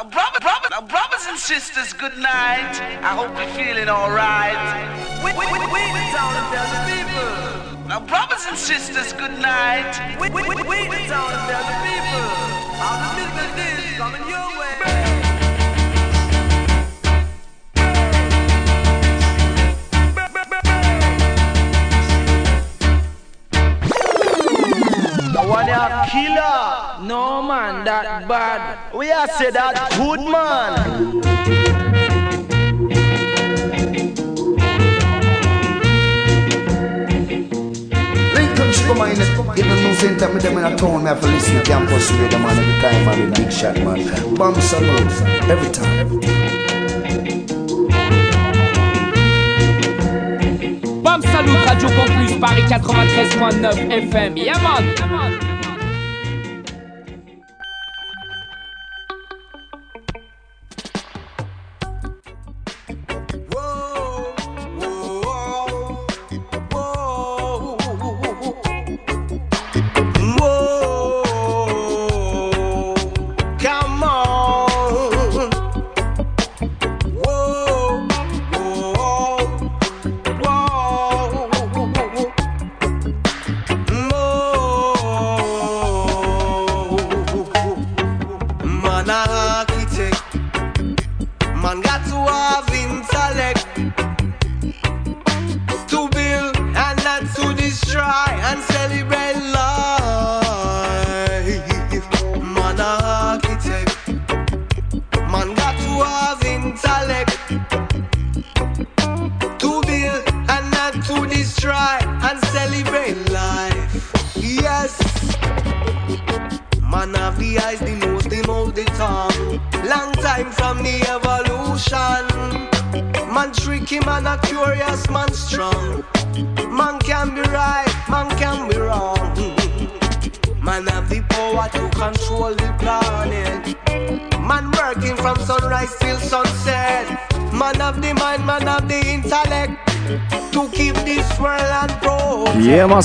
Now, brother, brother, now, brothers and sisters, good night. I hope you're feeling alright. We, we, we, we the town tell the people. Now, brothers and sisters, good night. We, we, we, we the town tell the people. All the One a killer. No man, that bad. We are say that good man. Lincoln Sugar Mine, even no same time them in a town, me have to listen to campus radio man every time, man, with big shot, man. Bomb salute, every time. Bam Salut Radio Campus Paris 93.9 FM. Yeah man. Whoa,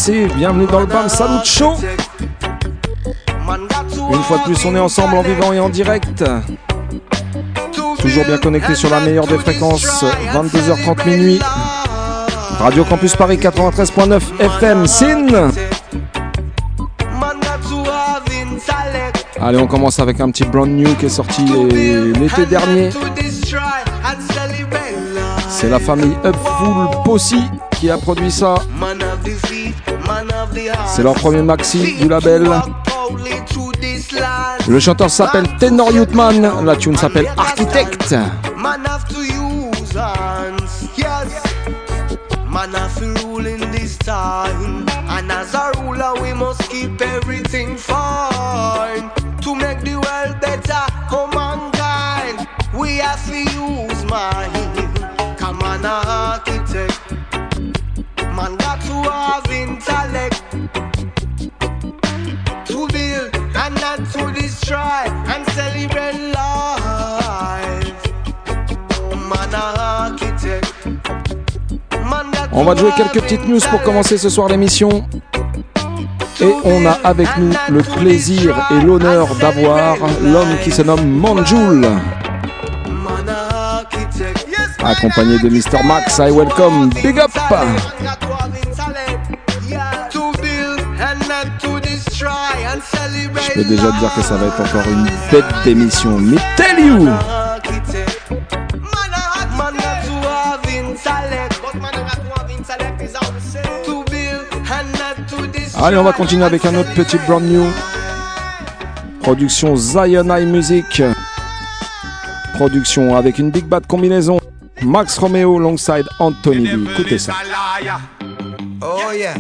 Bienvenue dans le Bam Salut Show. Une fois de plus, on est ensemble en vivant et en direct. Toujours bien connecté sur la meilleure des fréquences, 22h30 minuit. Radio Campus Paris 93.9 FM, SIN. Allez, on commence avec un petit brand new qui est sorti l'été dernier. C'est la famille Upful Posse qui a produit ça. C'est leur premier maxi du label. Le chanteur s'appelle Tenor Youthman, la tune s'appelle Architect. On va jouer quelques petites news pour commencer ce soir l'émission. Et on a avec nous le plaisir et l'honneur d'avoir l'homme qui se nomme Manjoul, Man, a architect. Yes, accompagné de Mr. Max. I welcome, big up. Je peux déjà te dire que ça va être encore une bête d'émission. Mais tell you Allez, on va continuer avec un autre petit brand new. Production Zion Eye Music. Production avec une big bad combinaison. Max Romeo alongside Anthony B. Écoutez ça. Oh yeah. Oh, yeah.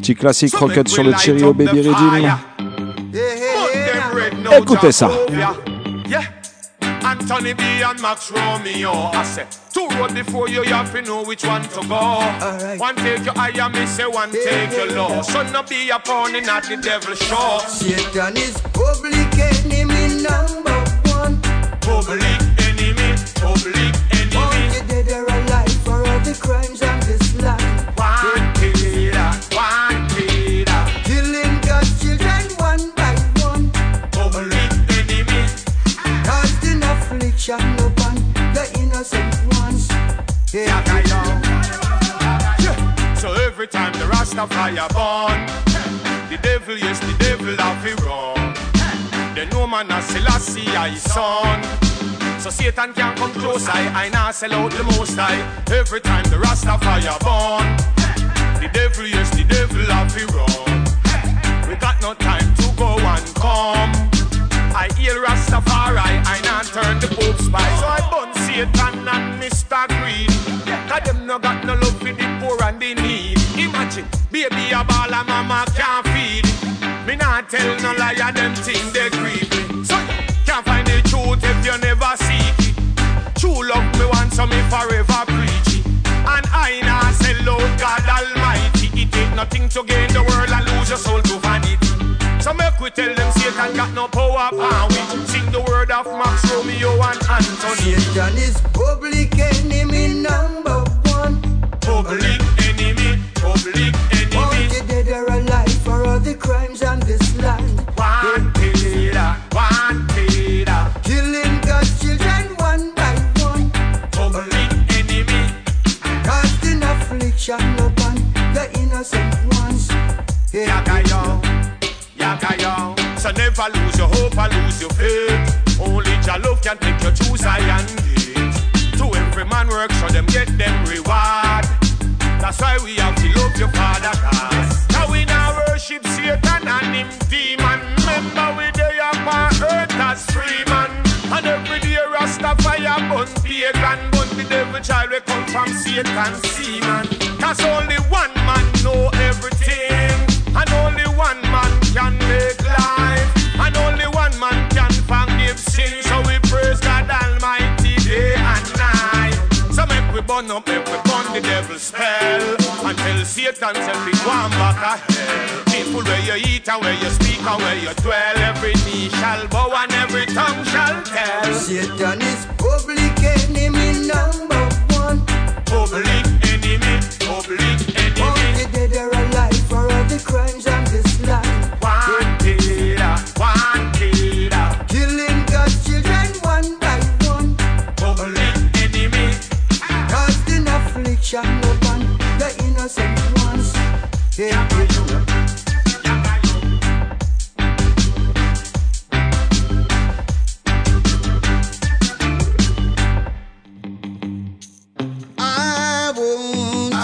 Petit classique rocket sur le Cheerio Baby Redeem. Écoutez ça. Yeah. Anthony B and Max Romeo. I say, two road before you, you have to know which one to go. Alright. One take your and me say one take your low. So no be a pony, not the devil show. Satan is public enemy number one. Public enemy, public enemy. Wanted dead or alive for all the crimes Born, the devil, yes, the devil have it wrong. The no man a Selassie, I son. So Satan can't come close, I, I now sell out the most high. Every time the Rastafari born, the devil, yes, the devil have it wrong. We got no time to go and come. I hear Rastafari, I now turn the Pope spy. So I bun Satan a ball and mama can't feed. Me not tell no liar, them thing they creepy. So can't find the truth if you never seek it. True love me want so me forever preach it. And I now sell out God Almighty. It ain't nothing to gain the world and lose your soul to vanity. So make we tell them Satan got no power power. we sing the word of Max Romeo and Anthony. Satan is public enemy number one. Public So never lose your hope or lose your faith. Only your love can take you through Zion gate. To every man work, so them get them reward. That's why we have to love your father cause Now we now worship Satan and him demon. Remember we there upon earth as free man. And every day Rastafire bun pagan. Bun the devil child we come from Satan seaman. Cause only one burn up, make we burn the devil's spell tell Satan, tell me go back to hell. People where you eat and where you speak and where you dwell Every knee shall bow and every tongue shall tell. Satan is public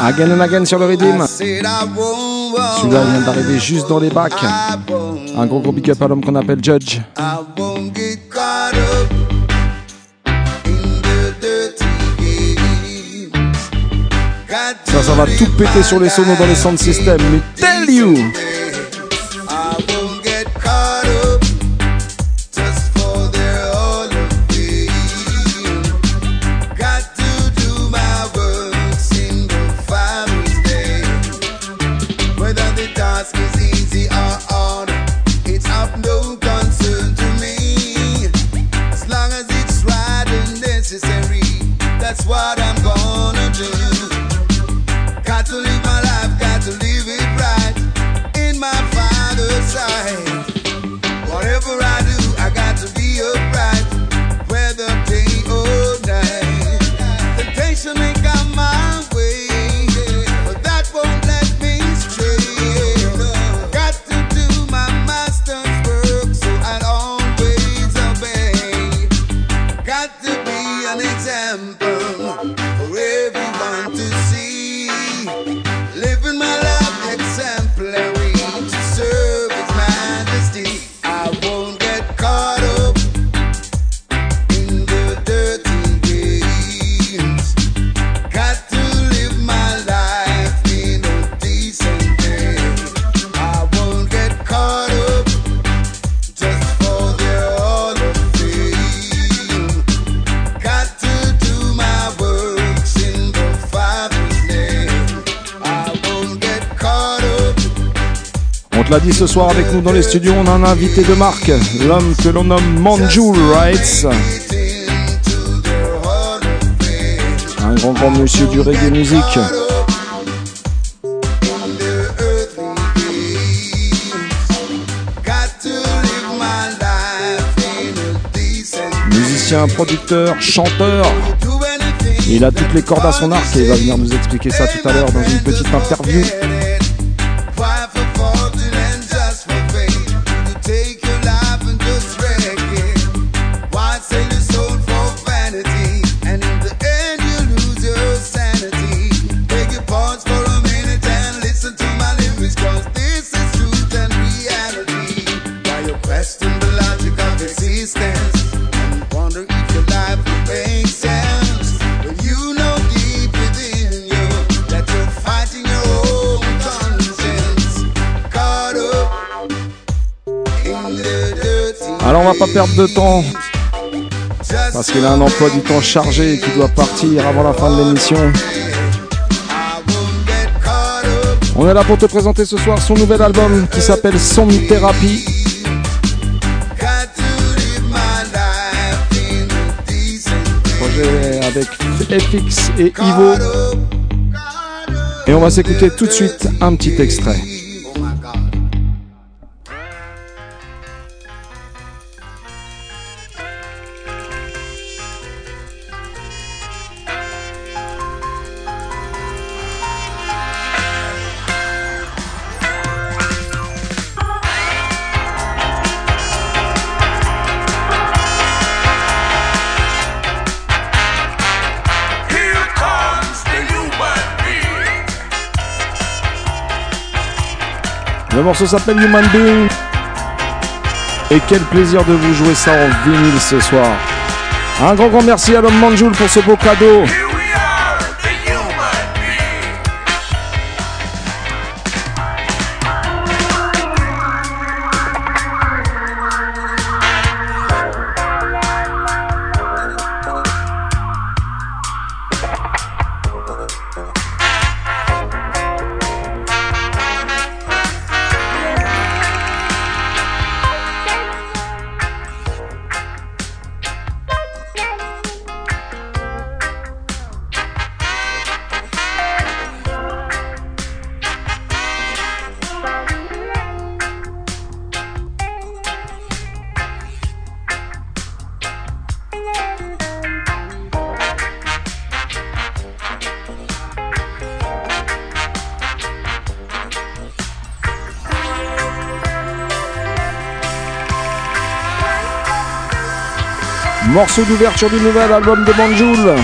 Again and again sur le rythme. Won't. Celui-là vient d'arriver juste dans les bacs. Un gros gros big up à l'homme qu'on appelle Judge. Ça, ça va to tout péter sur les sonos dans les sound systems. Mais tell you! Ce soir avec nous dans les studios, on a un invité de marque, l'homme que l'on nomme Manjul Rights, un grand grand monsieur du reggae decent musicien, producteur, chanteur. Il a toutes les cordes à son arc et il va venir nous expliquer ça tout à l'heure dans une petite interview. Perdre de temps parce qu'il a un emploi du temps chargé et qu'il doit partir avant la fin de l'émission. On est là pour te présenter ce soir son nouvel album qui s'appelle Son Thérapie. Projet avec FX et Ivo. Et on va s'écouter tout de suite un petit extrait. Morceau s'appelle Human Being. Et quel plaisir de vous jouer ça en vinyle ce soir. Un grand grand merci à l'homme Manjoul pour ce beau cadeau. Morceau d'ouverture du nouvel album de Manjoul.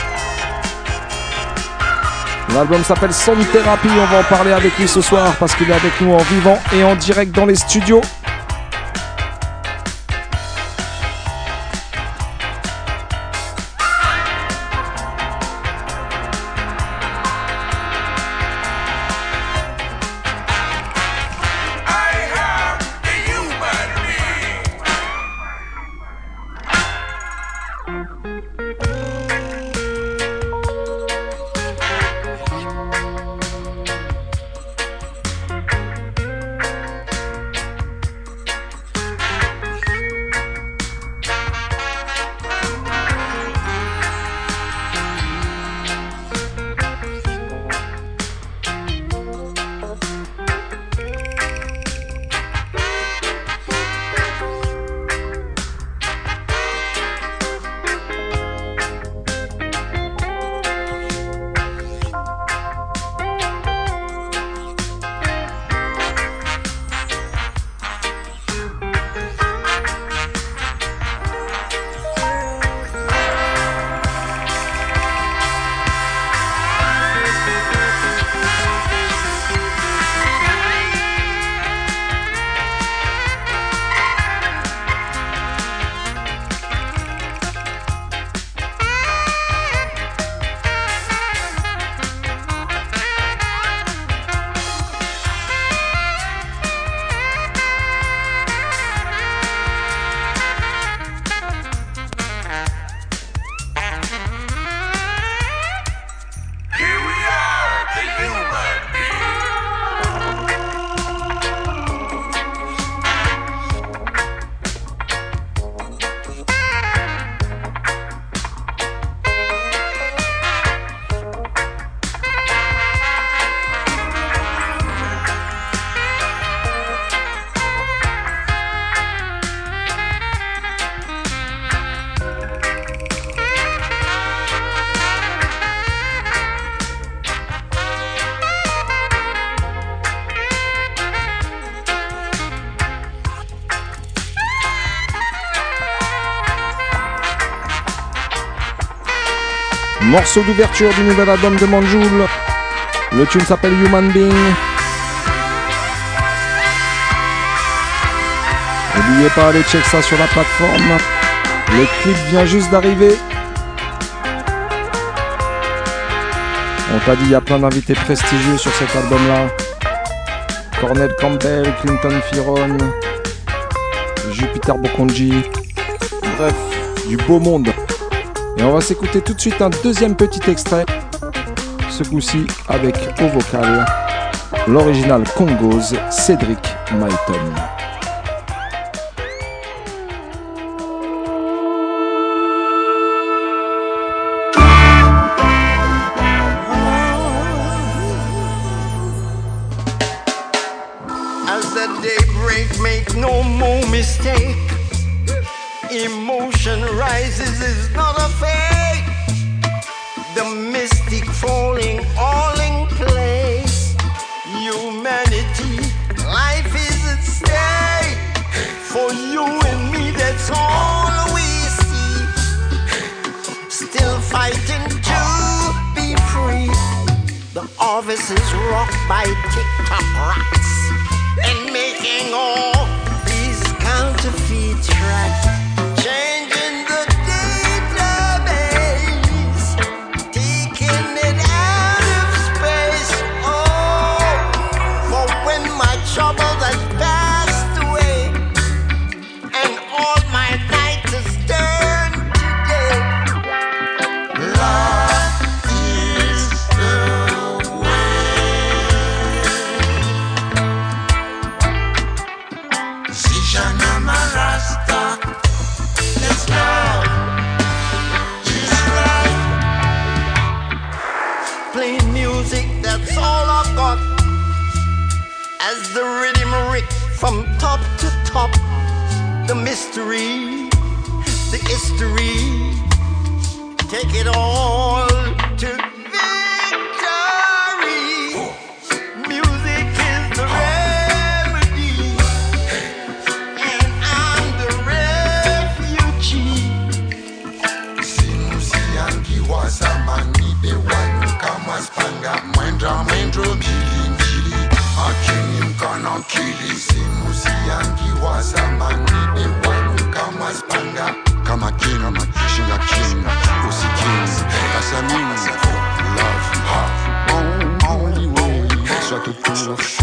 L'album s'appelle Son Thérapie. On va en parler avec lui ce soir parce qu'il est avec nous en vivant et en direct dans les studios. morceau d'ouverture du nouvel album de Manjoul. Le tune s'appelle Human Being. N'oubliez pas, d'aller check ça sur la plateforme. Le clip vient juste d'arriver. On t'a dit, il y a plein d'invités prestigieux sur cet album-là. Cornel Campbell, Clinton Firon, Jupiter Bokonji. Bref, du beau monde. Et on va s'écouter tout de suite un deuxième petit extrait, ce coup-ci avec au vocal l'original congose Cédric Maïton. rocks and making all these counterfeit tracks. take it all. Carlos.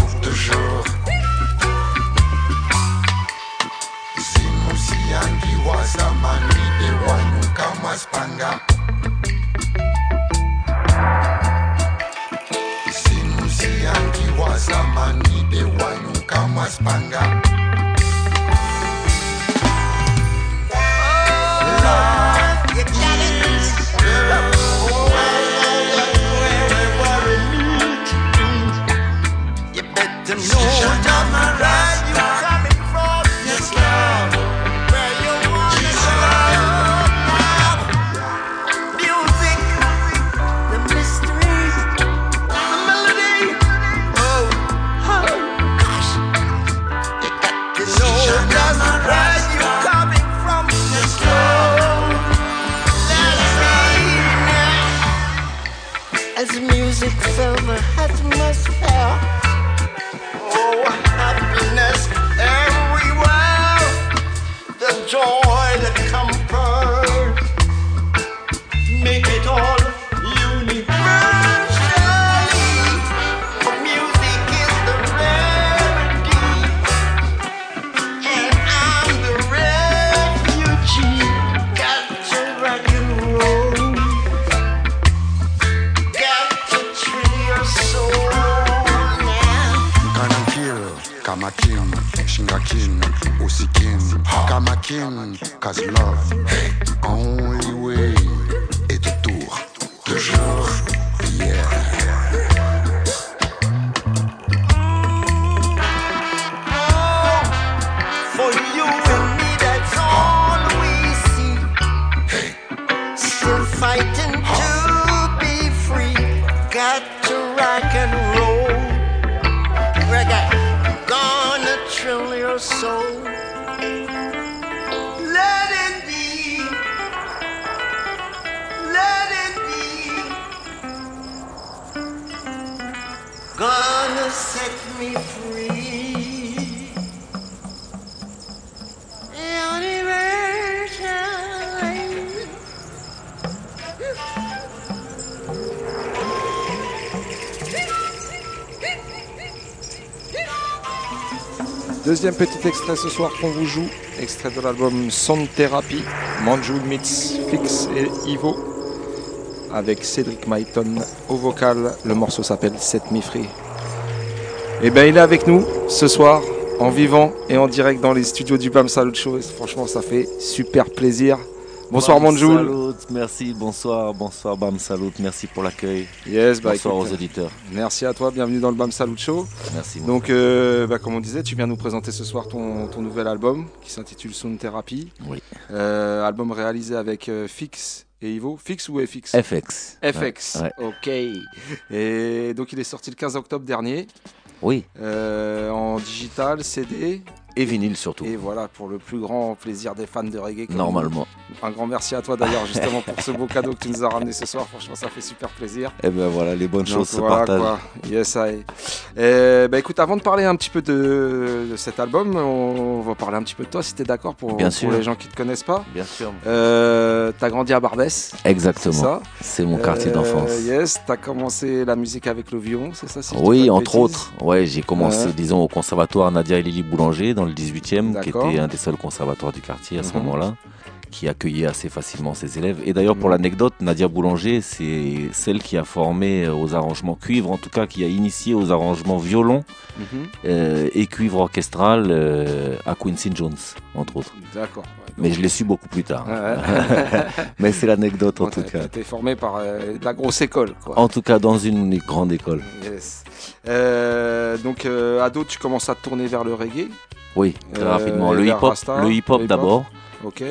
Extrait ce soir qu'on vous joue, extrait de l'album Sound Therapy, Manju meets Fix et Ivo, avec Cédric Maiton au vocal. Le morceau s'appelle Set Me Free. Et bien il est avec nous ce soir, en vivant et en direct dans les studios du BAM Salut Show. Franchement, ça fait super plaisir. Bonsoir Bam Manjoul. Salut, merci, bonsoir, bonsoir Bam Salut, merci pour l'accueil. Yes, bah bonsoir écoute, aux auditeurs. Merci à toi, bienvenue dans le BAM Salut Show. Merci. Donc, euh, bah, comme on disait, tu viens nous présenter ce soir ton, ton nouvel album qui s'intitule Sound Therapy. Oui. Euh, album réalisé avec euh, Fix et Ivo. Fix ou FX FX. FX, Ouais, ok. Et donc il est sorti le 15 octobre dernier Oui, euh, en digital, CD. Et vinyle surtout. Et voilà, pour le plus grand plaisir des fans de reggae. Normalement. Un grand merci à toi d'ailleurs, justement, pour ce beau cadeau que tu nous as ramené ce soir. Franchement, ça fait super plaisir. Et ben voilà, les bonnes Donc, choses se voilà, partagent. quoi. Yes, I. Euh, bah écoute, avant de parler un petit peu de, de cet album, on va parler un petit peu de toi, si tu es d'accord, pour, Bien pour sûr. les gens qui ne te connaissent pas. Bien sûr. Euh, t'as grandi à Barbès, c'est Exactement. ça C'est mon quartier Euh, d'enfance. Yes, t'as commencé la musique avec le violon, c'est ça si Oui, entre bêtises autres. Ouais, j'ai commencé, disons, au conservatoire Nadia et Lily Boulanger dans le 18e, qui était un des seuls conservatoires du quartier à ce Mhm. moment-là, qui accueillait assez facilement ses élèves. Et d'ailleurs, pour Mhm. l'anecdote, Nadia Boulanger, c'est celle qui a formé euh, aux arrangements cuivre, en tout cas, qui a initié aux arrangements violon Mhm. euh, et cuivre orchestral euh, à Quincy Jones, entre autres. D'accord. ouais. Mais je l'ai su beaucoup plus tard. Ouais. Mais c'est l'anecdote en tout cas. T'es formé par euh, la grosse école, quoi. En tout cas, dans une grande école. Yes. Donc, ado, tu commences à te tourner vers le reggae. Oui, très rapidement. Le hip-hop, hip-hop. d'abord.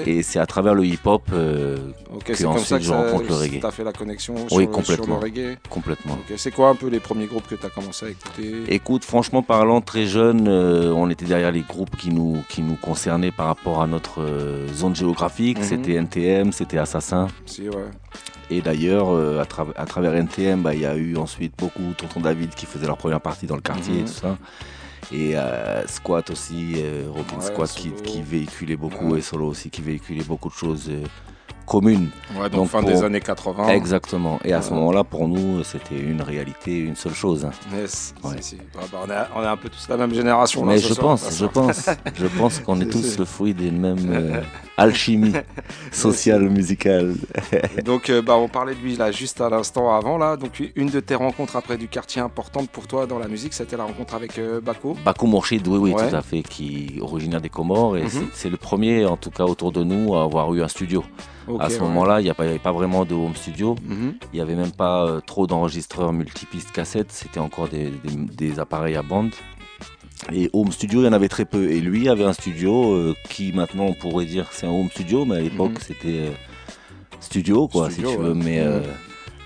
Et c'est à travers le hip-hop euh, que ensuite je rencontre le reggae. fait la connexion sur, Oui, complètement. sur le reggae. complètement. C'est quoi un peu les premiers groupes que tu as commencé à écouter? Écoute, franchement parlant, très jeune, euh, on était derrière les groupes qui nous, qui nous concernaient par rapport à notre euh, zone géographique. Mhm. C'était NTM, c'était Assassin. Si, ouais. Et d'ailleurs, à, tra- à travers NTM, bah, il y a eu ensuite beaucoup Tonton David qui faisait leur première partie dans le quartier et Mhm. tout ça. Et euh, Squat aussi, euh, Robin Ouais, Squat qui, véhiculait beaucoup, Ouais. et Solo aussi qui véhiculait beaucoup de choses euh, communes. Ouais, donc, Donc fin pour- des années 80. Exactement. Et à ce moment-là, pour nous, c'était une réalité, une seule chose. hein. Yes, si, si. Ouais, bah, on, est, on un peu tous la même génération. Mais je soir, pense, de toute je pense, je pense qu'on est tous le fruit des mêmes alchimies sociales, musicales. Donc, euh, bah, on parlait de lui là juste à l'instant avant. là. Donc, une de tes rencontres après du quartier importante pour toi dans la musique, c'était la rencontre avec euh, Bako. Mourchid, oui, oui, Ouais. tout à fait, qui est originaire des Comores. Et Mhm. c'est- c'est le premier, en tout cas autour de nous, à avoir eu un studio. À ce ouais. moment-là, il n'y avait pas vraiment de home studio. Mhm. Il n'y avait même pas euh, trop d'enregistreurs multipistes cassettes. C'était encore des, des- des appareils à bande. Et home studio, il y en avait très peu. Et lui avait un studio euh, qui maintenant on pourrait dire que c'est un home studio, mais à l'époque Mhm. c'était euh, studio, quoi, Studio, si tu ouais. veux. Mais Mhm. euh,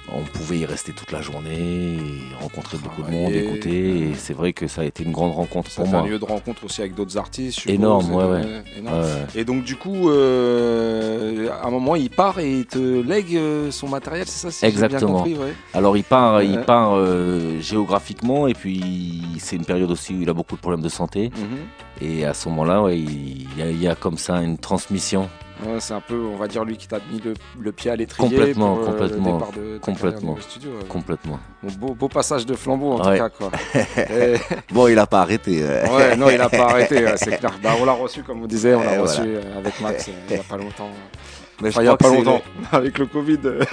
on pouvait y rester toute la journée, et rencontrer beaucoup de monde, écouter. Et c'est vrai que ça a été une grande rencontre pour C'était un moi. lieu de rencontre aussi avec d'autres artistes. suppose, Énorme, et ouais, de- ouais. énorme. Ouais. Et donc du coup, euh, à un moment, il part et il te lègue euh, son matériel, c'est ça si j'ai bien Exactement. compris, ouais. Alors il part, il part euh, géographiquement et puis c'est une période aussi où il a beaucoup de problèmes de santé. Mhm. Et à ce moment-là, il y a comme ça une transmission. Ouais, c'est un peu, on va dire, lui qui t'a mis le, le pied à l'étrier Complètement, pour, euh, complètement, le de complètement. studio. ouais. Complètement. Bon, beau, beau passage de flambeau en Ouais. tout cas. Quoi. Et- Bon, il a pas arrêté. euh. ouais, non, il a pas arrêté, c'est clair. Bah, on l'a reçu, comme on disait, on l'a reçu euh, avec Max euh, il y a pas longtemps. Mais je Enfin, il y a pas longtemps, avec le Covid, euh,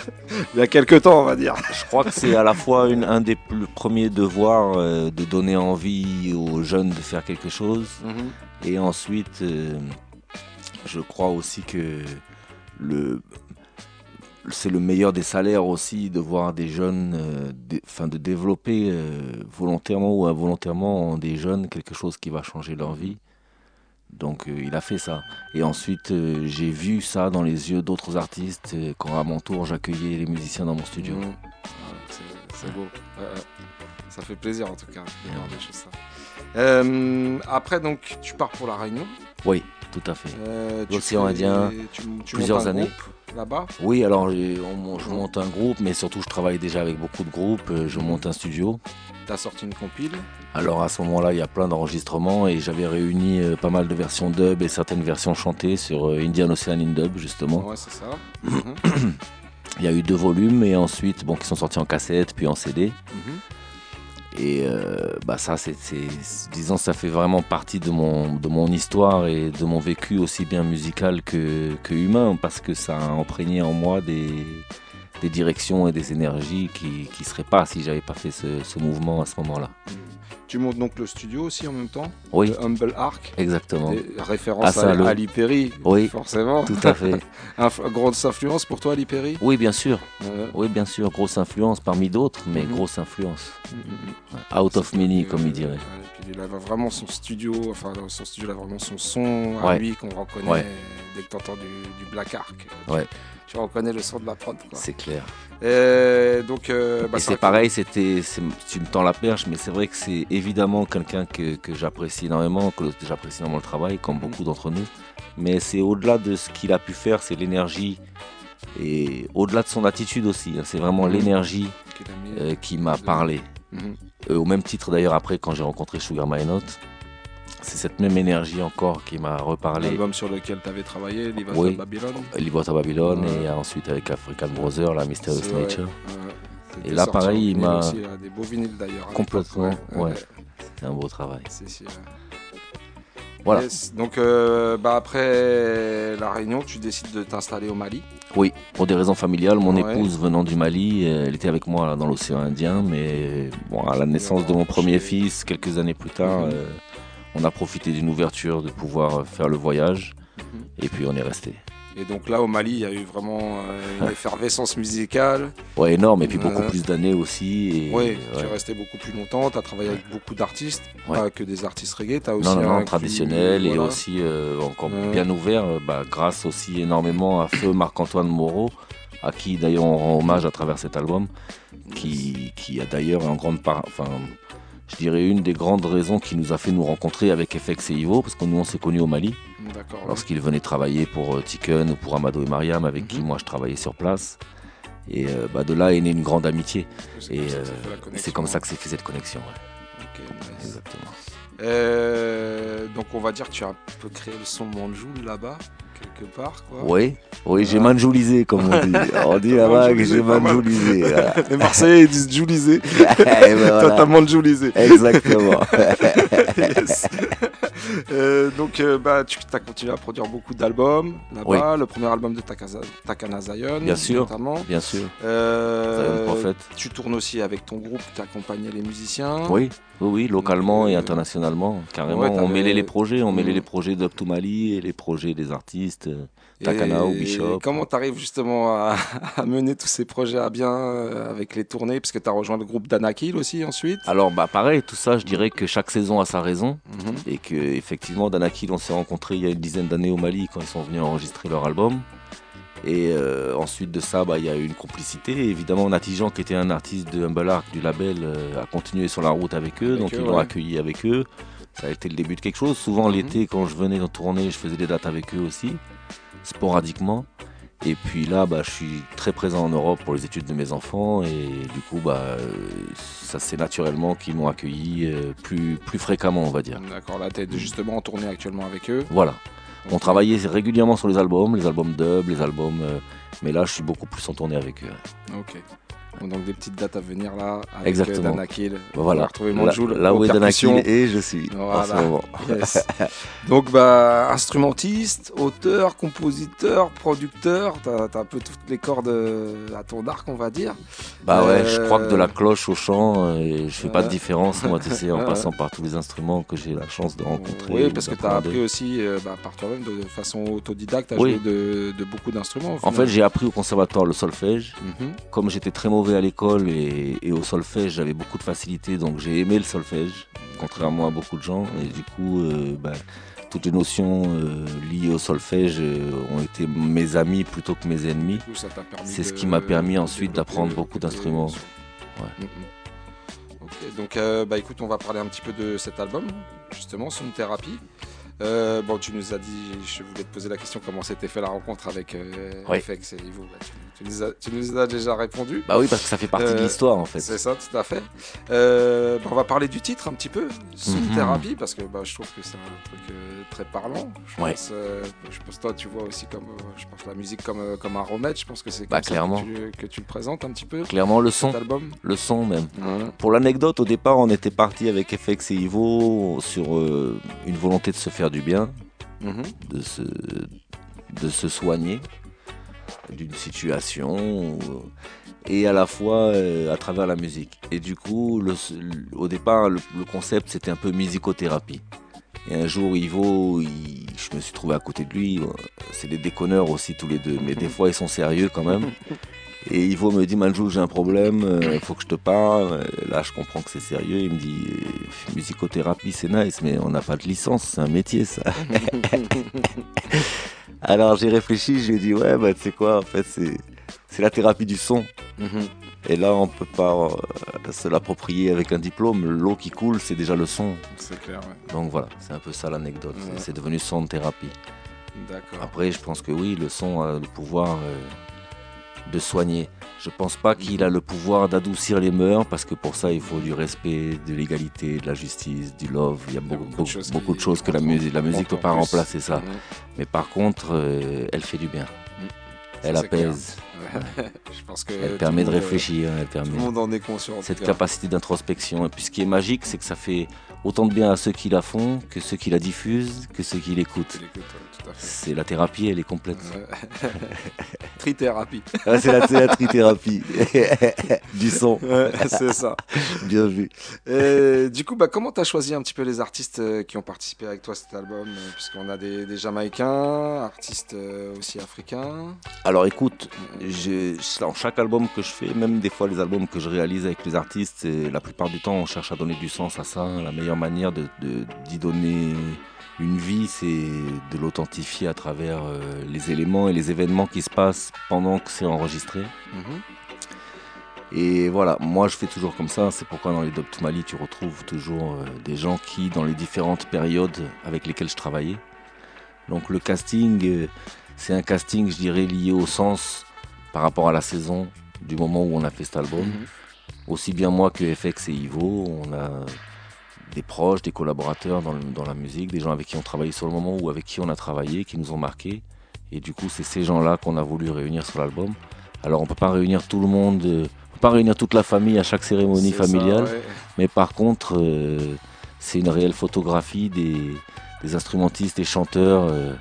il y a quelques temps, on va dire. Je crois que c'est à la fois une- un des plus premiers devoirs euh, de donner envie aux jeunes de faire quelque chose. Et ensuite, euh, je crois aussi que le c'est le meilleur des salaires aussi de voir des jeunes, euh, dé- enfin de développer euh, volontairement ou involontairement en des jeunes quelque chose qui va changer leur vie. Donc euh, il a fait ça. Et ensuite euh, j'ai vu ça dans les yeux d'autres artistes quand à mon tour j'accueillais les musiciens dans mon studio. Mhm. Ouais, c'est- beau. Ça fait plaisir en tout cas de voir des choses ça. Après, donc, tu pars pour la Réunion. Oui, tout à fait. Euh, L'océan Indien, tu- tu plusieurs un années. Là-bas? Oui, alors on je monte un groupe, mais surtout je travaille déjà avec beaucoup de groupes. euh, Je monte un studio. T'as sorti une compile? Alors à ce moment-là, il y a plein d'enregistrements et j'avais réuni euh, pas mal de versions dub et certaines versions chantées sur euh, Indian Ocean in Dub justement. Ouais, c'est ça. Il y a eu deux volumes et ensuite bon qui sont sortis en cassette puis en CD. Mhm. Et euh, bah ça, c'est, disons, ça fait vraiment partie de mon, de mon histoire et de mon vécu aussi bien musical que, que humain, parce que ça a imprégné en moi des, des directions et des énergies qui ne seraient pas si j'avais pas fait ce, ce mouvement à ce moment-là. Tu montes donc le studio aussi en même temps Oui. Le Humble Arc. Exactement. Ça, à Ali Perry, Oui, forcément. tout à fait. Inf- grosse influence pour toi, Ali Perry? Oui, bien sûr. Oui, bien sûr. Grosse influence parmi d'autres, mais Mhm. grosse influence. Mhm. Out of many, comme il dirait. Et puis il a vraiment son studio, enfin son studio, il a vraiment son son à Ouais. lui qu'on reconnaît Ouais. dès que tu entends du, du Black Ark. Ouais. Tu reconnais le son de la prod. C'est clair. Et donc, euh, bah, c'est pareil, c'était, tu me tends la perche, mais c'est vrai que c'est évidemment quelqu'un que, que j'apprécie énormément, que j'apprécie énormément le travail, comme Mhm. beaucoup d'entre nous. Mais c'est au-delà de ce qu'il a pu faire, c'est l'énergie et au-delà de son attitude aussi. hein, c'est vraiment Mhm. l'énergie euh, qui m'a parlé. Mhm. Euh, au même titre d'ailleurs après quand j'ai rencontré Sugar My Note, c'est cette même énergie encore qui m'a reparlé. L'album sur lequel tu avais travaillé, Live Oui. of Babylon. Libre à Babylone Ouais. et ensuite avec African Brother, la Mysterious Nature. ouais. C'était Et là, pareil, il m'a- Des beaux vinyles d'ailleurs. Complètement, ouais. C'est un beau travail. C'est- euh, Voilà. Yes. Donc, euh, bah, après la Réunion, tu décides de t'installer au Mali. Oui, pour des raisons familiales, mon Ouais. épouse venant du Mali, elle était avec moi là, dans l'océan Indien, mais bon, à la naissance de mon premier fils, quelques années plus tard, Mhm. euh, on a profité d'une ouverture de pouvoir faire le voyage, Mhm. et puis on est resté. Et donc là, au Mali, il y a eu vraiment euh, une effervescence musicale. Ouais, énorme, et puis beaucoup Ouais. plus d'années aussi. Et, Oui, ouais. tu es resté beaucoup plus longtemps, tu as travaillé avec beaucoup d'artistes, Ouais. pas que des artistes reggae, tu as aussi Non, non, non, traditionnel et voilà. aussi euh, encore bien ouvert, euh, bah, grâce aussi énormément à Feu Marc-Antoine Moreau, à qui d'ailleurs on rend hommage à travers cet album, qui, qui a d'ailleurs en grande part, enfin, je dirais une des grandes raisons qui nous a fait nous rencontrer avec FX et Ivo, parce que nous on s'est connus au Mali, lorsqu'ils venaient travailler pour euh, Tiken ou pour Amado et Mariam, avec Mhm. qui moi je travaillais sur place. Et euh, bah, de là est née une grande amitié. C'est Et euh, c'est comme ça que s'est fait cette connexion. ouais. Ok, nice. Exactement. Euh, donc on va dire que tu as un peu créé le son Manjoul là-bas, quelque part. Quoi. Oui, oui, j'ai manjoulisé comme on dit. On dit là-bas que j'ai Manjoulisé. Les Marseillais ils disent Joulisé. Ben Toi voilà. t'as Manjoulisé. Exactement. Yes. Euh, donc euh, bah, tu as continué à produire beaucoup d'albums là-bas. Le premier album de Takasa- Takana Zion, Bien sûr. notamment. Bien sûr. Euh, Zion tu tournes aussi avec ton groupe, tu accompagnais les musiciens. Oui, oui, oui, localement Donc, et euh, internationalement. Carrément, ouais, on mêlait les projets. On mêlait Mhm. les projets d'Up to Mali et les projets des artistes. Euh, Takana Bishop. Comment tu arrives justement à, à mener tous ces projets à bien euh, avec les tournées? Parce que tu as rejoint le groupe d'Anakil aussi ensuite. Alors, bah, pareil, tout ça, je dirais que chaque saison a sa raison. Mhm. Et que, effectivement, Danakil, on s'est rencontrés il y a une dizaine d'années au Mali quand ils sont venus enregistrer leur album. Et euh, ensuite de ça, bah, il y a eu une complicité. Et évidemment, Natijan, qui était un artiste de Humble Arc du label, euh, a continué sur la route avec eux. Avec donc, eux, ils l'ont ouais. accueilli avec eux. Ça a été le début de quelque chose. Souvent, l'été, quand je venais en tournée, je faisais des dates avec eux aussi, sporadiquement. Et puis là, bah, je suis très présent en Europe pour les études de mes enfants. Et du coup, bah, ça c'est naturellement qu'ils m'ont accueilli euh, plus, plus fréquemment, on va dire. D'accord, là tu es justement en tournée actuellement avec eux. Voilà. On travaillait régulièrement sur les albums, les albums dub, les albums. euh, mais là, je suis beaucoup plus en tournée avec eux. Ok. Donc des petites dates à venir là avec Exactement. euh, Danakil. On va Voilà. retrouver Là, Manjoul là où aux est. Danakil et je suis en Voilà. ce moment. Yes. Donc, bah, instrumentiste, auteur, compositeur, producteur, t'as as un peu toutes les cordes euh, à ton arc, on va dire. Bah ouais, je Euh, crois que de la cloche au chant, et je fais pas de différence, moi, tu sais, en passant par tous les instruments que j'ai la chance de rencontrer. Oui, ou parce que tu as appris aussi euh, bah, par toi-même de façon autodidacte à Oui. jouer de, de beaucoup d'instruments. En fait, j'ai appris au conservatoire le solfège. Mhm. Comme j'étais très mauvais à l'école et, et au solfège, j'avais beaucoup de facilité, donc j'ai aimé le solfège, contrairement à beaucoup de gens. Et du coup, euh, bah, toutes les notions euh, liées au solfège euh, ont été mes amis plutôt que mes ennemis. C'est ce qui m'a permis ensuite d'apprendre beaucoup d'instruments. Ouais. Mhm. Ok, donc bah écoute, on va parler un petit peu de cet album, justement, Sound Therapy. Euh, bon, tu nous as dit, je voulais te poser la question comment s'était fait la rencontre avec euh, Oui. FX et Ivo? Bah, tu, tu nous as, tu nous as déjà répondu. Bah oui, parce que ça fait partie de Euh, l'histoire en fait. C'est ça, tout à fait. Euh, bah, on va parler du titre un petit peu, Soul Mhm. Therapy, parce que bah, je trouve que c'est un truc euh, très parlant. Je Ouais. pense, je pense toi, tu vois aussi comme, je pense la musique comme, comme un remède. Je pense que c'est comme Bah, ça clairement. Que, tu, que tu le présentes un petit peu. Clairement, le son. Album. Le son même. Pour l'anecdote, au départ, on était parti avec FX et Ivo sur une volonté de se faire du bien, Mhm. de se, de se soigner d'une situation et à la fois euh, à travers la musique. Et du coup, le- au départ, le, le concept c'était un peu musicothérapie. Et un jour, Ivo, il- je me suis trouvé à côté de lui. euh, C'est des déconneurs aussi tous les deux, mais des fois ils sont sérieux quand même. Et Ivo me dit Manjou, j'ai un problème, il faut que je te parle. Euh, Là, je comprends que c'est sérieux. Il me dit euh, musicothérapie, c'est nice, mais on n'a pas de licence, c'est un métier ça. Alors j'ai réfléchi, je lui ai dit ouais, bah tu sais quoi, en fait, c'est la thérapie du son. Mhm. Et là, on peut pas euh, se l'approprier avec un diplôme. L'eau qui coule, c'est déjà le son. C'est clair, ouais. Donc voilà, c'est un peu ça l'anecdote. Ouais. C'est devenu son de thérapie. D'accord. Après, je pense que oui, le son a le pouvoir euh, de soigner. Je pense pas qu'il a le pouvoir d'adoucir les mœurs parce que pour ça, il faut du respect, de l'égalité, de la justice, du love. Il y a beaucoup, beaucoup de choses beaucoup qui de choses que la musique, la musique peut pas remplacer ça. Mais par contre, euh, elle fait du bien. Elle c'est clair. apaise. Je pense que Elle tout permet de euh, réfléchir. Elle Tout permet le monde en est conscient. en cette tout capacité d'introspection. Et puis ce qui est magique, c'est que ça fait autant de bien à ceux qui la font, que ceux qui la diffusent, que ceux qui l'écoutent. Tout. C'est la thérapie, elle est complète. Ouais. Trithérapie. Ah, c'est la, la trithérapie du son. Ouais, c'est ça. Bien vu. Et du coup, bah, comment tu as choisi un petit peu les artistes euh, qui ont participé avec toi à cet album? Euh, Puisqu'on a des, des Jamaïcains, artistes euh, aussi africains. Alors écoute, dans chaque album que je fais, même des fois les albums que je réalise avec les artistes, la plupart du temps on cherche à donner du sens à ça. La meilleure manière de- d'y donner une vie, c'est de l'authentifier à travers euh, les éléments et les événements qui se passent pendant que c'est enregistré. Et voilà, moi je fais toujours comme ça, c'est pourquoi dans les to Mali tu retrouves toujours euh, des gens qui, dans les différentes périodes avec lesquelles je travaillais. Donc le casting, euh, c'est un casting, je dirais, lié au sens par rapport à la saison du moment où on a fait cet album. Mhm. Aussi bien moi que FX et Ivo, on a des proches, des collaborateurs dans, le- dans la musique, des gens avec qui on travaillait sur le moment ou avec qui on a travaillé, qui nous ont marqués. Et du coup, c'est ces gens-là qu'on a voulu réunir sur l'album. Alors on peut pas réunir tout le monde, euh, on peut pas réunir toute la famille à chaque cérémonie ça, familiale, ouais. mais par contre, euh, c'est une réelle photographie des, des instrumentistes et chanteurs euh,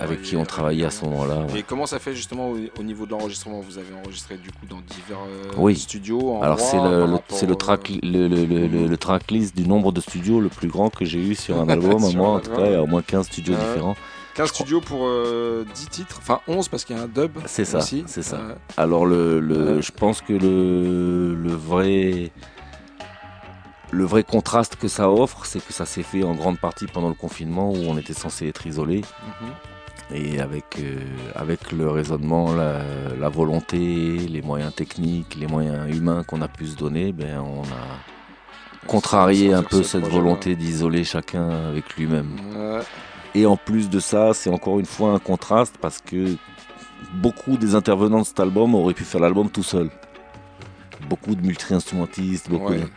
avec qui on travaillait à ce moment-là. ouais. Et comment ça fait justement au, au niveau de l'enregistrement? Vous avez enregistré du coup dans divers euh, Oui. studios en Alors c'est le, le- rapport, c'est le, euh, track, le, le, tracklist du nombre de studios le plus grand que j'ai eu sur un album. à Sur moi, en tout cas, il y a au moins 15 studios différents. 15 studios pour euh, 10 titres, enfin 11 parce qu'il y a un dub. C'est ça, c'est ça. Alors le, je pense que le, le vrai le vrai contraste que ça offre, c'est que ça s'est fait en grande partie pendant le confinement où on était censé être isolé. Mhm. Et avec, euh, avec le raisonnement, la, la volonté, les moyens techniques, les moyens humains qu'on a pu se donner, ben on a contrarié un peu ce cette volonté d'isoler chacun avec lui-même. Ouais. Et en plus de ça, c'est encore une fois un contraste parce que beaucoup des intervenants de cet album auraient pu faire l'album tout seul. Beaucoup de multi-instrumentistes, beaucoup Ouais. de-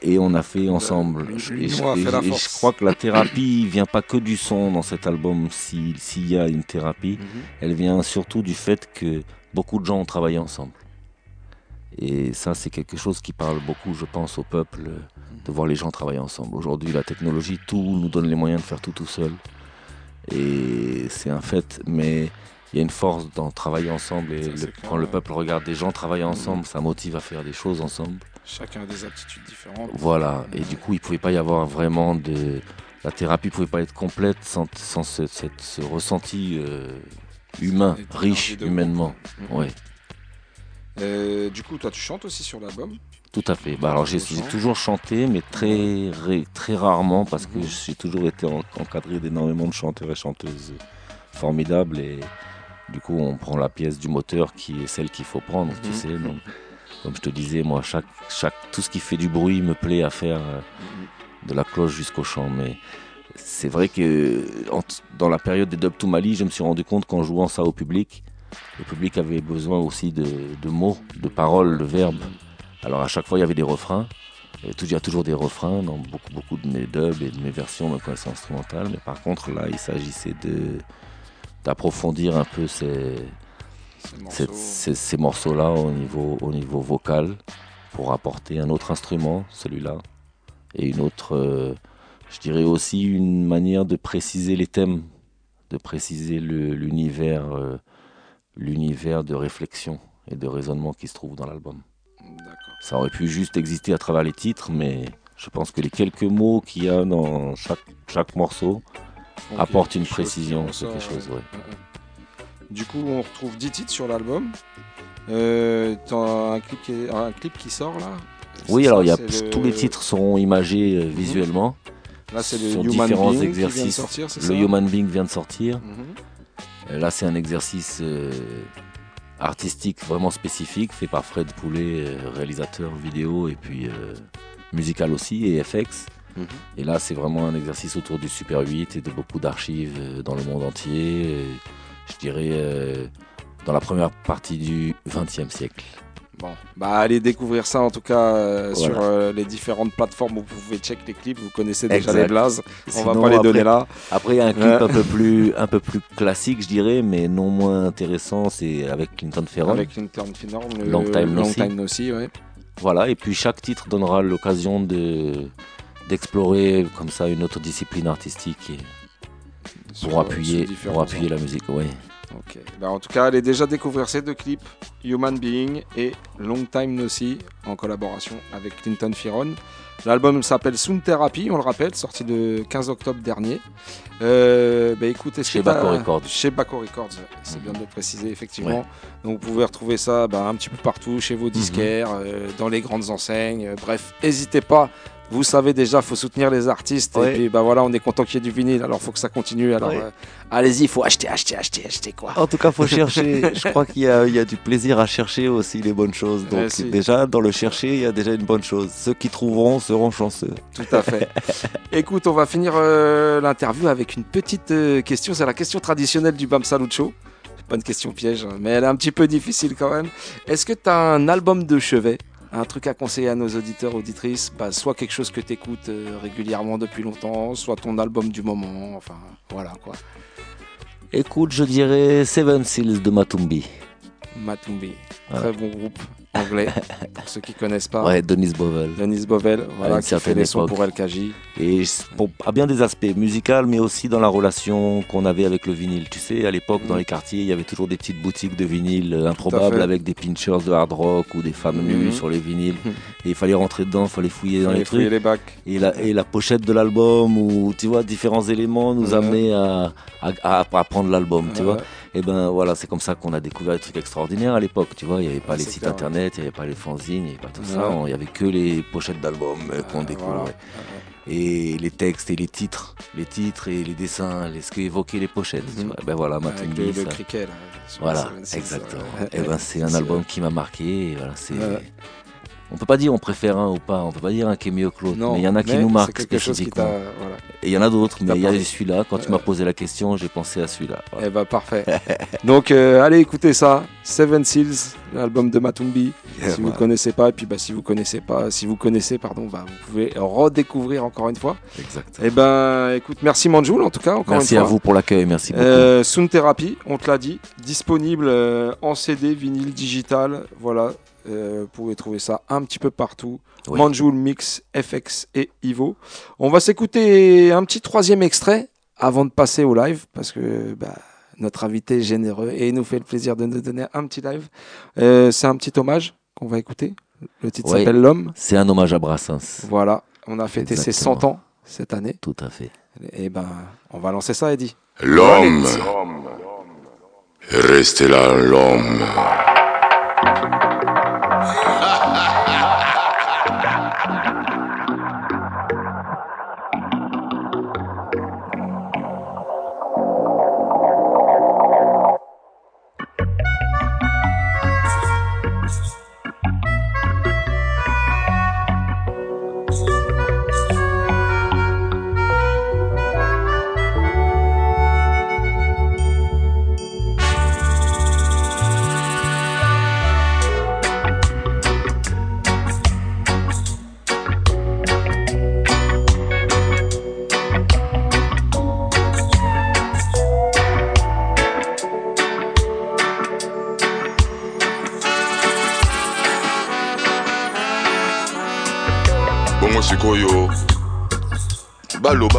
Et on a fait ensemble. Et je, a fait et- la et je force. crois que la thérapie vient pas que du son dans cet album, si- s'il y a une thérapie. Mhm. Elle vient surtout du fait que beaucoup de gens ont travaillé ensemble. Et ça, c'est quelque chose qui parle beaucoup, je pense, au peuple, euh, de voir les gens travailler ensemble. Aujourd'hui, la technologie, tout nous donne les moyens de faire tout tout seul. Et c'est un fait, mais il y a une force dans travailler ensemble. Et Ça, le- c'est clair, quand le peuple regarde des gens travailler ensemble, ça motive à faire des choses ensemble. Chacun a des aptitudes différentes. Voilà. Et du coup, il pouvait pas y avoir vraiment de. La thérapie pouvait pas être complète sans, sans ce, cette- ce ressenti euh, humain, riche humainement. Mhm. Ouais. Euh, du coup, toi, tu chantes aussi sur l'album? Tout à fait. Bah, alors j'ai toujours chanté, mais très, très rarement parce que Mhm. j'ai toujours été en- encadré d'énormément de chanteurs et chanteuses formidables. Et du coup, on prend la pièce du moteur qui est celle qu'il faut prendre, tu Mhm. sais. Donc, comme je te disais, moi, tout ce qui fait du bruit me plaît à faire euh, de la cloche jusqu'au chant. Mais c'est vrai que dans la période des Dub to Mali, je me suis rendu compte qu'en jouant ça au public, le public avait besoin aussi de, mots, de paroles, de verbes. Alors à chaque fois, il y avait des refrains. Il y a toujours des refrains dans beaucoup, de mes dubs et de mes versions, même quand elles sont instrumentales. Mais par contre, là, il s'agissait d'approfondir un peu ces, ces, ces morceaux-là au niveau, au niveau vocal pour apporter un autre instrument, celui-là, et une autre, euh, je dirais aussi une manière de préciser les thèmes, de préciser l'univers, euh, l'univers de réflexion et de raisonnement qui se trouve dans l'album. Ça aurait pu juste exister à travers les titres, mais je pense que les quelques mots qu'il y a dans chaque, chaque morceau apportent une précision sur quelque chose. ouais. Du coup, on retrouve 10 titres sur l'album. Euh, T'as un clip, qui est- un clip qui sort là Oui, alors ça, il y a, c'est le- tous les titres seront imagés euh, visuellement. Là, c'est le sur Human différents Being qui vient de exercices. sortir, c'est le ça Human Being vient de sortir. Mhm. Euh, Là, c'est un exercice euh, artistique vraiment spécifique, fait par Fred Poulet, réalisateur vidéo et puis euh, musical aussi, et FX. Mhm. Et là, c'est vraiment un exercice autour du Super 8 et de beaucoup d'archives dans le monde entier. Je dirais euh, dans la première partie du XXe siècle. Bon, bah allez découvrir ça en tout cas euh, Voilà. sur euh, les différentes plateformes où vous pouvez check les clips. Vous connaissez déjà Exact. les blazes. On va Sinon, pas les après- donner là. Après, il y a un clip Ouais. un, peu plus, un peu plus classique, je dirais, mais non moins intéressant. C'est avec Clinton Ferron. Avec Clown Finor, le Long Time Long. Time No See, ouais. Voilà, et puis chaque titre donnera l'occasion de d'explorer comme ça une autre discipline artistique et pour appuyer, pour appuyer la musique. Ouais. Ok. Bah, en tout cas, allez déjà découvrir ces deux clips, Human Being et Long Time No See, en collaboration avec Clinton Firon. L'album s'appelle Soon Therapy, on le rappelle, sorti le 15 octobre dernier. Euh, bah, écoute, est-ce Chez Baco Records. Chez Baco Records, c'est bien de le préciser, effectivement. Donc vous pouvez retrouver ça bah, un petit peu partout, chez Mhm. vos disquaires, euh, dans les grandes enseignes. Bref, n'hésitez pas. Vous savez déjà, faut soutenir les artistes. Ouais. Et puis bah voilà, on est content qu'il y ait du vinyle, alors faut que ça continue. Alors Ouais. euh, allez-y, il faut acheter, acheter, acheter, acheter quoi. En tout cas, faut chercher. Je crois qu'il y, a- il y a du plaisir à chercher aussi les bonnes choses. Donc Ouais, si. déjà, dans le chercher, il y a déjà une bonne chose. Ceux qui trouveront seront chanceux. Tout à fait. Écoute, on va finir euh, l'interview avec une petite euh, question. C'est la question traditionnelle du Bam. C'est pas une question piège, hein, mais elle est un petit peu difficile quand même. Est-ce que tu as un album de chevet? Un truc à conseiller à nos auditeurs, auditrices, bah, soit quelque chose que tu écoutes régulièrement depuis longtemps, soit ton album du moment, enfin voilà quoi. Écoute, je dirais Seven Seals de Matumbi. Matumbi, Voilà. très bon groupe anglais, pour ceux qui connaissent pas. Ouais, Denis Bovel. Denis Bovel, voilà, qui fait les sons pour LKJ. Et pour- à bien des aspects, musical, mais aussi dans la relation qu'on avait avec le vinyle. Tu sais, à l'époque, dans Mhm. les quartiers, il y avait toujours des petites boutiques de vinyle euh, improbables avec des pinchers de hard rock ou des femmes nues sur les vinyles. Mhm. Et il fallait rentrer dedans, il fallait fouiller dans Fallait les fouiller trucs. les bacs. Et la, et la pochette de l'album, ou tu vois, différents éléments nous amenaient à, à, à- à prendre l'album, tu vois. Et ben voilà, c'est comme ça qu'on a découvert des trucs extraordinaires à l'époque, tu vois. Il n'y avait pas les sites clair. Internet, il n'y avait pas les fanzines, il n'y avait pas tout ça. Il n'y avait que les pochettes d'albums euh, qu'on découvrait. voilà. Et les textes et les titres, les titres et les dessins, les, ce qu'évoquaient les pochettes. Mhm. Ben voilà, Matumbi, le, cricket sur Voilà, la 76, exactement. Et ben c'est un album qui m'a marqué. Voilà, c'est. Ouais. On peut pas dire on préfère un ou pas, on peut pas dire un qui est mieux que l'autre, mais il y en a qui nous marquent quelque chose qui spécifiquement. voilà. Et il y en a d'autres, mais il y a celui-là. Quand tu m'as posé la question, j'ai pensé à celui-là. Voilà. Eh ben parfait. Donc euh, allez écouter ça, Seven Seals, l'album de Matumbi. Yeah, si vous man. connaissez pas, et puis bah si vous connaissez pas, si vous connaissez pardon, bah, vous pouvez redécouvrir encore une fois. Exact. Eh ben écoute, merci Manjoul en tout cas encore Merci une à fois. vous pour l'accueil, merci beaucoup. Euh, Sound Therapy, on te l'a dit, disponible euh, en CD, vinyle, digital. Voilà, euh, vous pouvez trouver ça un petit peu partout. Oui. Manjoul, Mix, FX et Ivo. On va s'écouter un petit troisième extrait avant de passer au live parce que bah, notre invité est généreux et il nous fait le plaisir de nous donner un petit live. Euh, C'est un petit hommage qu'on va écouter. Le titre Oui. s'appelle L'homme. C'est un hommage à Brassens. Voilà, on a fêté ses Exactement. 100 ans cette année. Tout à fait. Et ben, on va lancer ça, Eddie. L'homme. Restez là, l'homme.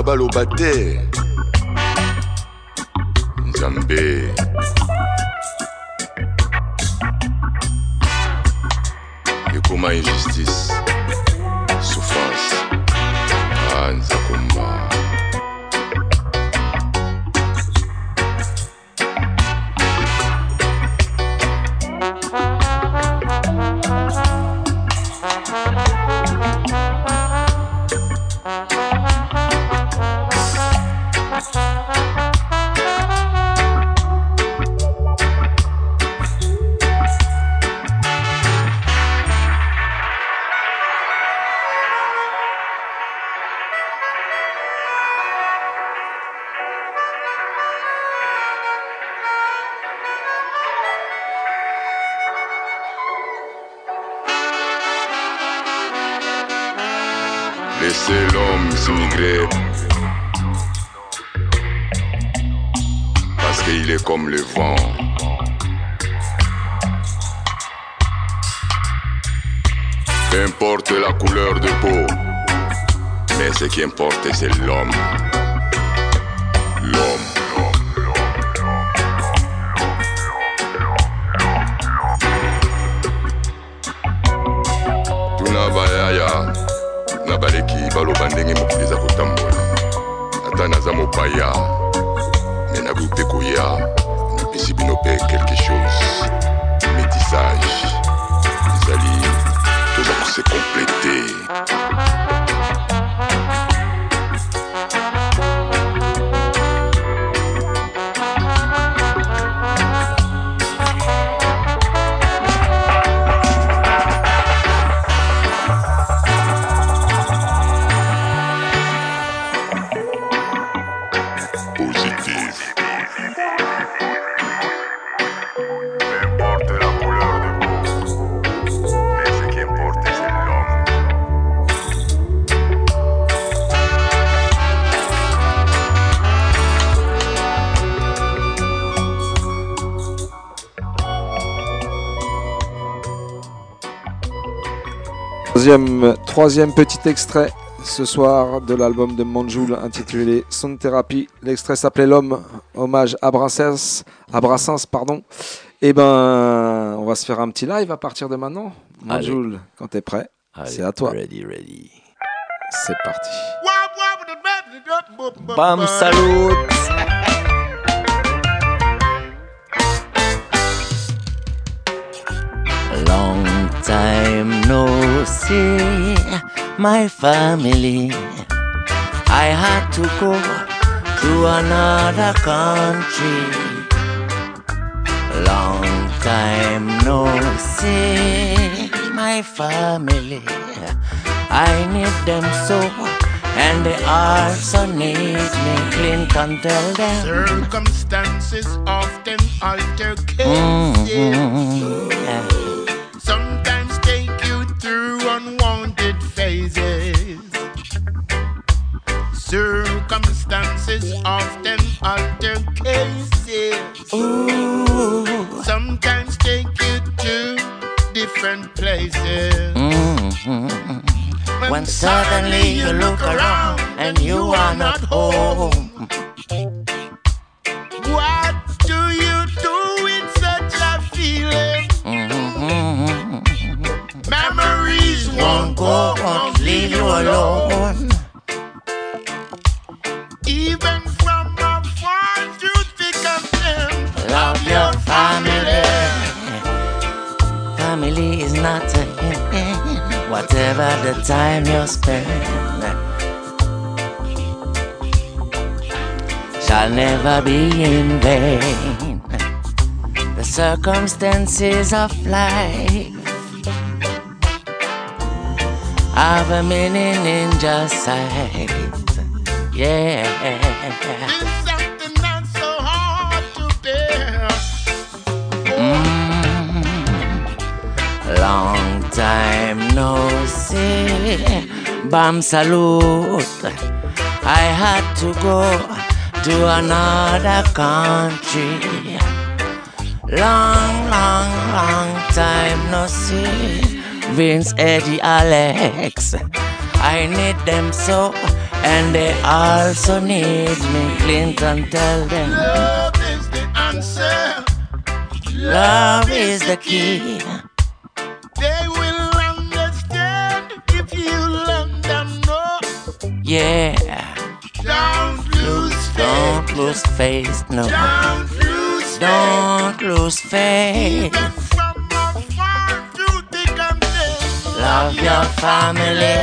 Baloba te Laissez l'homme s'immigrer. Parce qu'il est comme le vent. Peu importe la couleur de peau, mais ce qui importe c'est. L'homme. Baloba ndenge mokili eza kotambola. Ata naza mopaya. Me mpe koya napesi bino mpe quelque chose. Métissage. Ezali toza kose Troisième, petit extrait ce soir de l'album de Manjoul intitulé Sound Therapy. L'extrait s'appelait L'homme, hommage à Brassens, à Brassens pardon. Et ben, on va se faire un petit live à partir de maintenant. Manjoul, quand t'es prêt, c'est à toi. Ready, ready. C'est parti. Bam, salut. Time no see my family. I had to go to another country. Long time no see my family. I need them so, and they also need me. Clinton tell them. Circumstances often alter Mhm, cases. yeah. Phases. Circumstances often alter cases. Ooh. Sometimes take you to different places. Mhm. When suddenly you look around and you are not home. Whatever the time you spend shall never be in vain. The circumstances of life have a meaning in just sight. Yeah. Something not so hard to bear. Mm. Long time no see. Bam salute. I had to go to another country. Long, long, long time no see. Vince, Eddie, Alex. I need them so, and they also need me. Clinton, tell them. Love is the answer. Love is the key. Yeah. Don't lose faith. Don't lose faith, no. Don't lose Don't lose faith. From afar, through thick and thin. Love your family.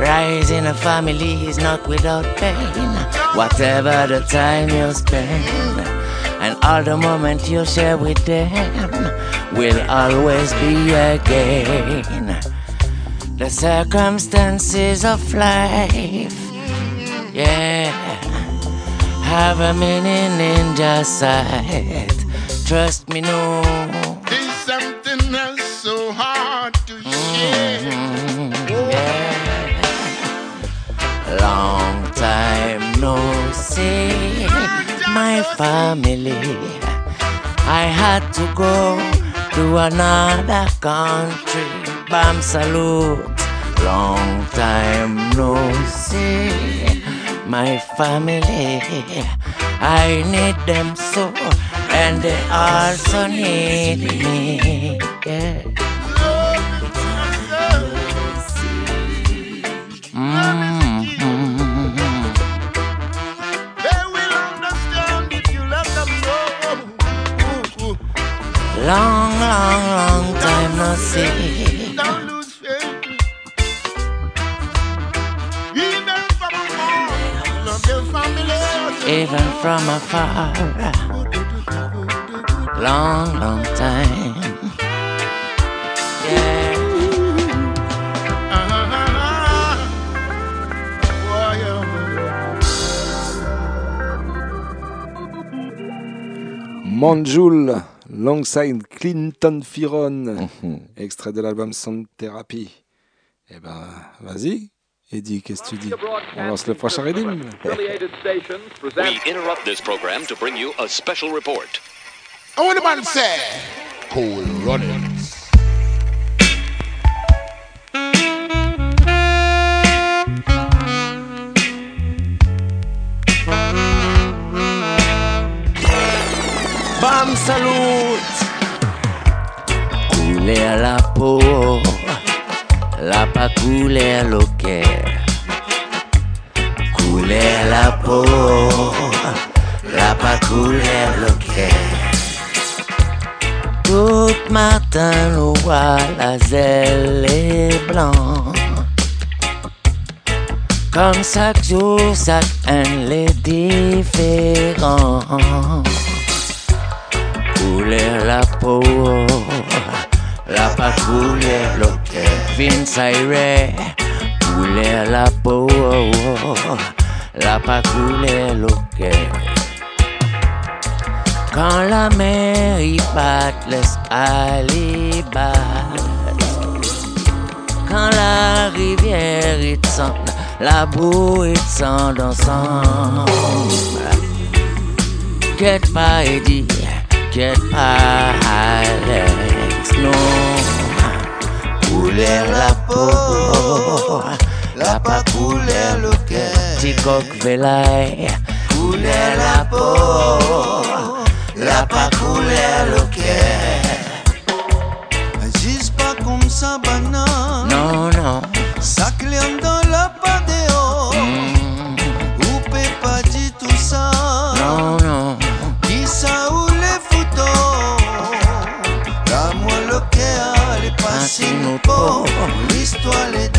Rise in a family is not without pain. Whatever the time you spend, and all the moments you share with them, will always be a gain. The circumstances of life, yeah, have a meaning in just sight. Trust me, no. There's something else so hard to share. Mm-hmm, Long time no see my family. I had to go to another country. Bam salute. Long time no see my family. I need them so, and they also need me. Yeah. Mm-hmm. They will understand if you let them know. Ooh, ooh. Long, long, long time no see. Even from afar. Long, long time. Yeah. Manjul, Longside Clinton Firon, extrait de l'album Sound Therapy. Eh ben, vas-y, Eddie, qu'est-ce que tu dis? On lance le prochain rythme. We interrupt this program to bring you a special report. I want the man say, cool runnings. Bam salute. Couler à la peau, la pas couler l'oquet. Couler la peau, la pas couler l'oquet. Tout matin, nous voit la zèle et blanc. Comme chaque jour, chaque un les différent. Couler la peau, la pas couler l'oquet. Vince Aire, couler la peau, la pas couler l'oquet. Quand la mer y bat, laisse. Quand la rivière y descend, la boue y descend ensemble. Quête pas Eddie, quête pas Alex, non. Couler la peau, la pas couler le cœur. Ticoc Velaille, couler la peau, la pas couler le cœur. Agis pas comme ça, banane.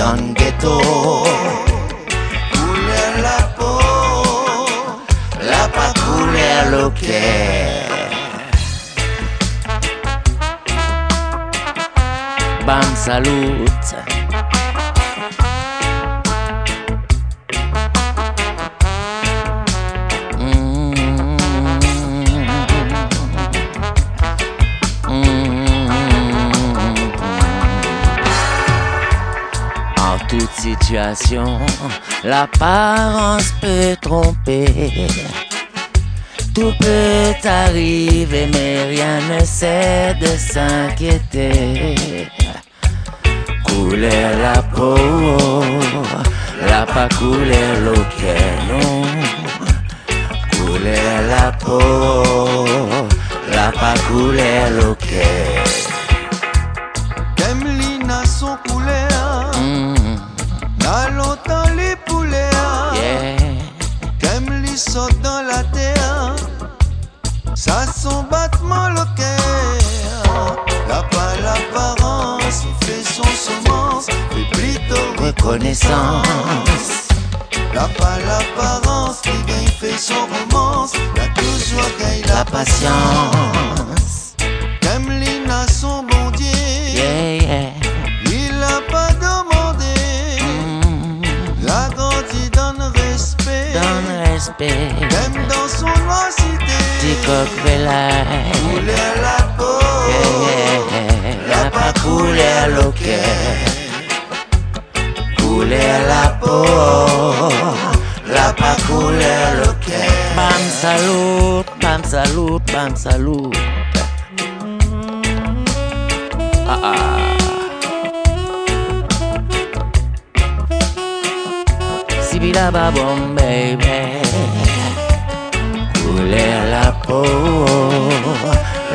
L'histoire est dans le ghetto. Couler la peau. La pas couler le cœur. Bam salute. Situation, l'apparence peut tromper. Tout peut arriver, mais rien ne sert de s'inquiéter. couler la peau, la pas couler l'océan. Couler la peau, la pas couler l'océan. Ça son battement le cœur. La pas l'apparence, il fait son semence, mais plutôt Reconnaissance. La pas l'apparence, qui gagne fait son romance, la toujours gagne la La patience. Kemlina son bon Dieu. Yeah, yeah. Il a pas demandé. La grandi donne respect. Donne respect. Même dans son noisité. Petit coq la peau. La pas couler l'océan. Couler la peau. La pas. Bam salut, bam salut, bam. Ah ah. Sibila babom baby. La peau,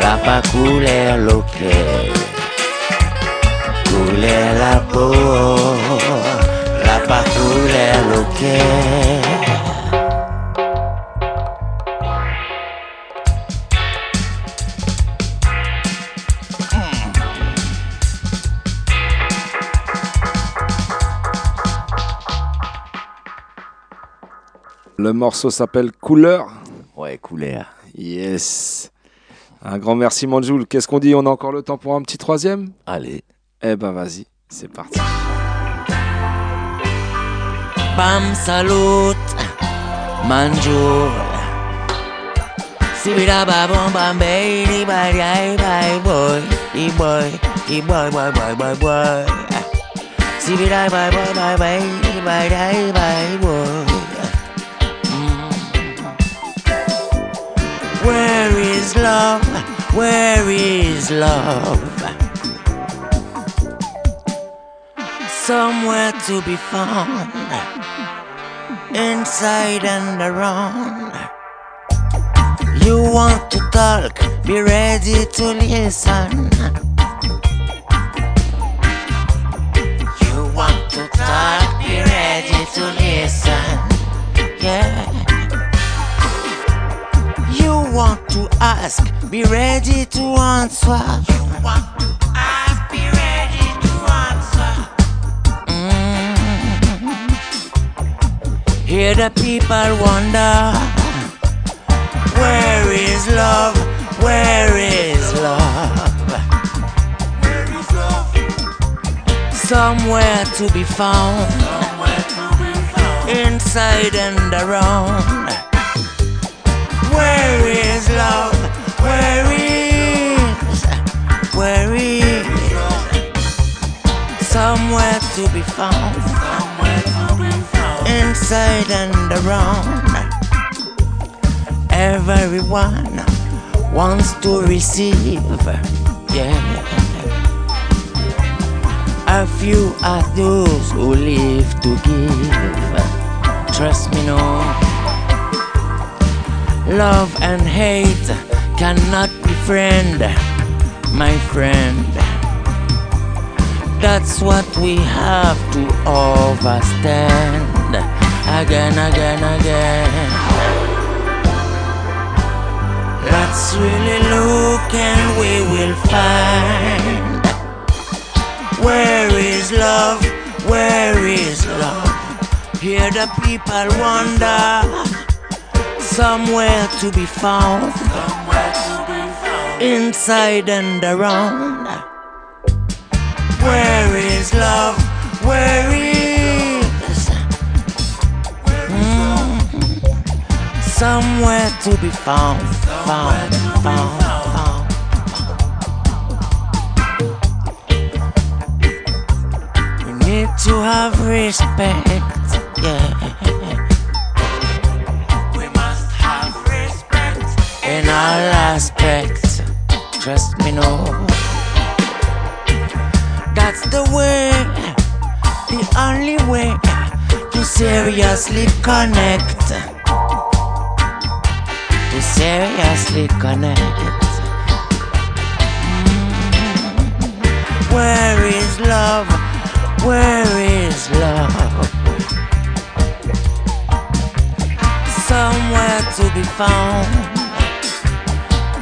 la pas couler l'océan. Couler la peau, la pas couler l'océan. Le morceau s'appelle Couleur. Ouais, couleur. Yes. Un grand merci Manjoul. Qu'est-ce qu'on dit? On a encore le temps pour un petit troisième? Allez. Eh ben vas-y, c'est parti. Bam salut, manjul. Sibida babom bam baby bye bye boy, e boy, e boy boy boy boy boy. Sibida bye bye bye bye bye bye bye boy. Where is love? Where is love? Somewhere to be found, inside and around. You want to talk, be ready to listen. You want to talk, be ready to listen. Yeah. Want to ask, be ready to answer. You want to ask, be ready to answer. Mm. Hear the people wonder, where is love? Where is love? where is love Somewhere to be found, inside and around. Where is love? Where is? Where is? Somewhere to be found. Inside and around. Everyone wants to receive. Yeah. A few are those who live to give. Trust me, no. Love and hate cannot be friend, my friend. That's what we have to understand again, again, again. Let's really look and we will find where is love, where is love. Hear the people wonder somewhere to be found, inside and around. Where is love? Where is Mm. somewhere to be found, found, found. We need to have respect, yeah. In all aspects. Trust me, no. That's the way, the only way to seriously connect. To seriously connect. Mm. Where is love? Where is love? Somewhere to be found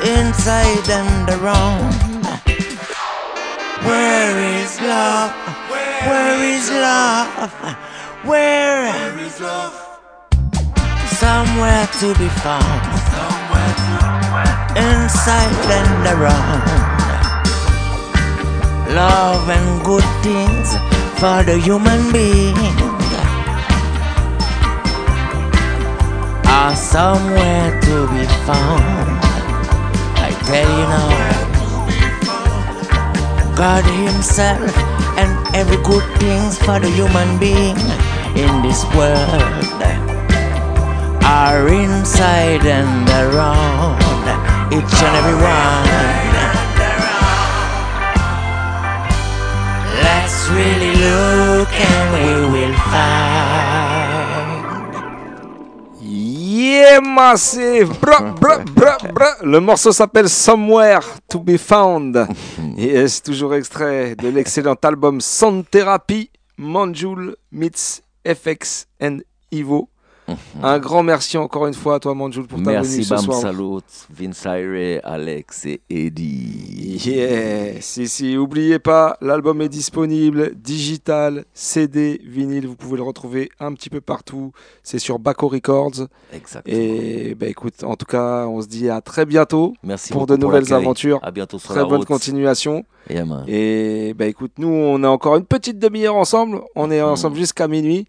inside and around. Where is love? Where is love? Where, is love? Somewhere to be found. Inside and around. Love and good things for the human being are somewhere to be found. I tell you now. God Himself and every good things for the human being in this world are inside and around each and every one. Let's really look and we will find. Massive. Le morceau s'appelle Somewhere to be Found. Et c'est toujours extrait de l'excellent album Sound Therapy, Manjul meets FX and Ivo. Un grand merci encore une fois à toi, Manjul, pour ta venue Merci ce Bam soir. Salut, Vince Ire, Alex et Eddie. Yeah, si, si, oubliez pas, l'album est disponible, digital, CD, vinyle, vous pouvez le retrouver un petit peu partout. C'est sur Baco Records. Exactement. Et bah écoute, en tout cas, on se dit à très bientôt Merci pour de nouvelles aventures. À bientôt sur Très la bonne route. continuation. Yeah. Et bah écoute, nous, on a encore une petite demi-heure ensemble. On est ensemble jusqu'à minuit.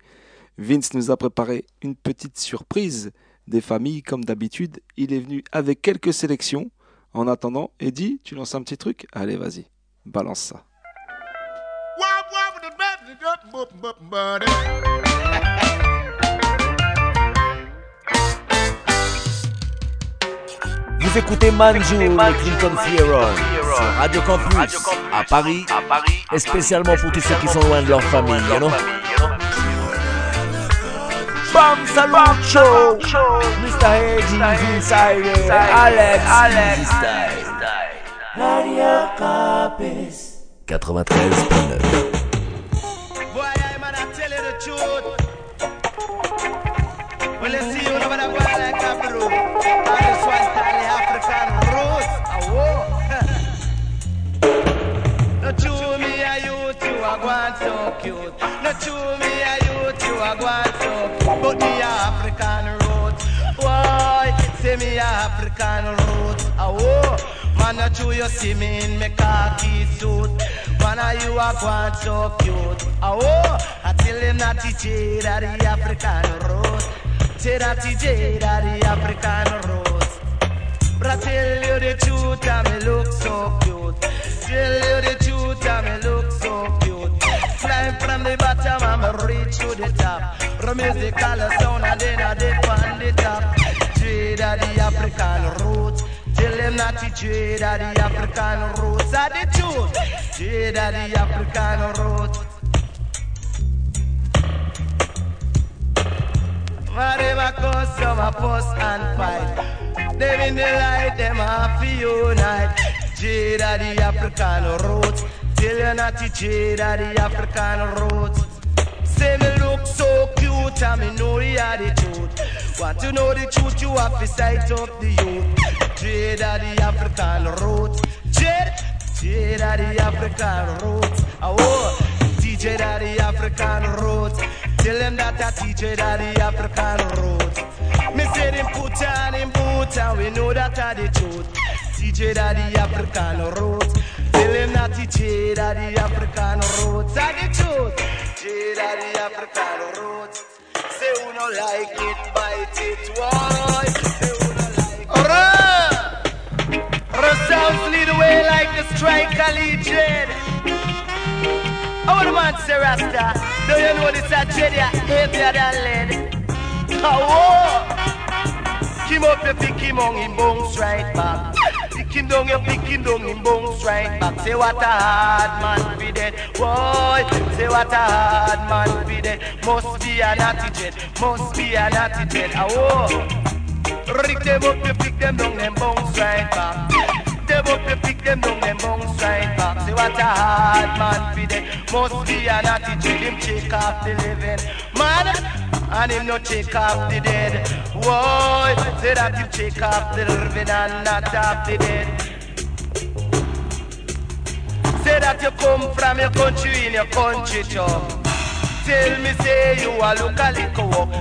Vince nous a préparé une petite surprise des familles, comme d'habitude. Il est venu avec quelques sélections. En attendant, Eddie, tu lances un petit truc? Allez, vas-y, balance ça. Vous écoutez Manjou et Clinton Fieron sur Radio Campus à Paris, et spécialement pour tous ceux qui sont loin de leur famille, you know? Bam Salut Show, Mr. Eddie, Alex, Alex, Radio Campus 93.9 Boy, I man, I tell you the truth. Well, let's see you over the boy like a bro. All this one tally a gone so cute. No chew me a youth, you a gone so cute. But me a African roots. Why? Say me African roots. Ah, whoa. Man, no chew you see me in me khaki suit. Man, are you a gone so cute. Ah, whoa. I tell him that teach that the African roots. Say that teach that the African roots. But I tell you the truth, and me look so cute. Tell you the truth, the bottom, I'm reach to the top. From the musical sound, and then I dip on the top. Trade of the African roots. Tell them not to trade of the African roots. Are the truth. Trade of the African roots. Whatever cause some a fuss and fight. Them in the light, them have to unite. Jade of the African roots. You not to of the African roots. Say me look so cute and me know you the truth. Want to know the truth, you have to sight up the youth. Jade of the African roots. Jade, jade of the African roots. Oh, DJ of the African roots. Tell them that I teach it at the African roots. Me say them put on him boots and we know that are the truth. Teach it at the African roots. That teach at the African roots. Are the truth. It at the African roots. Say who no like it, bite it, why? Say who no like it. Our sounds lead the way like the striker legion. A man say Rasta. Do you know this a Jedi heavier than lead? Oh, whoa. Kim up the pick him on him bounce right back. Pick him him down, you pick him down, him bounce right back. Say what a hard man be dead. Boy, say what a hard man be dead. Must be a natty jet, must be a natty jet. Oh, Rick them up, you pick them down, them bounce right back. Them up, you pick them down, them bounce right back. Say what a hard man be dead. Must be a natty jet, him check off the living. Man, and him no check off the dead. Whoa, say that you check off the living and not off the dead. Say that you come from your country in your country, Joe. Tell me, say you a look a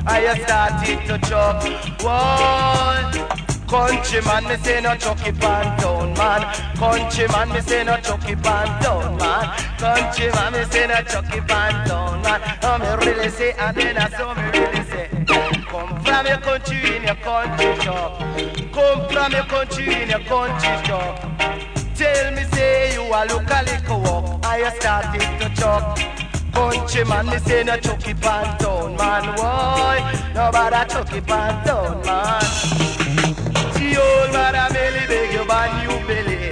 and you started to chop. Whoa. Countryman, me say no chucky pan down, man. Countryman, me say no chucky pan down, man. Countryman, me say no chucky pan down, man. Oh, me really say, and then I saw me really say. Come from your country in your country, chop. Come from your country in your country, chop. Tell me, say you a look a little walk, and started to chop. Countryman, me say no chucky pan down, man. Why? Nobody chucky pan down, man. Mother belly beg you ban you belly.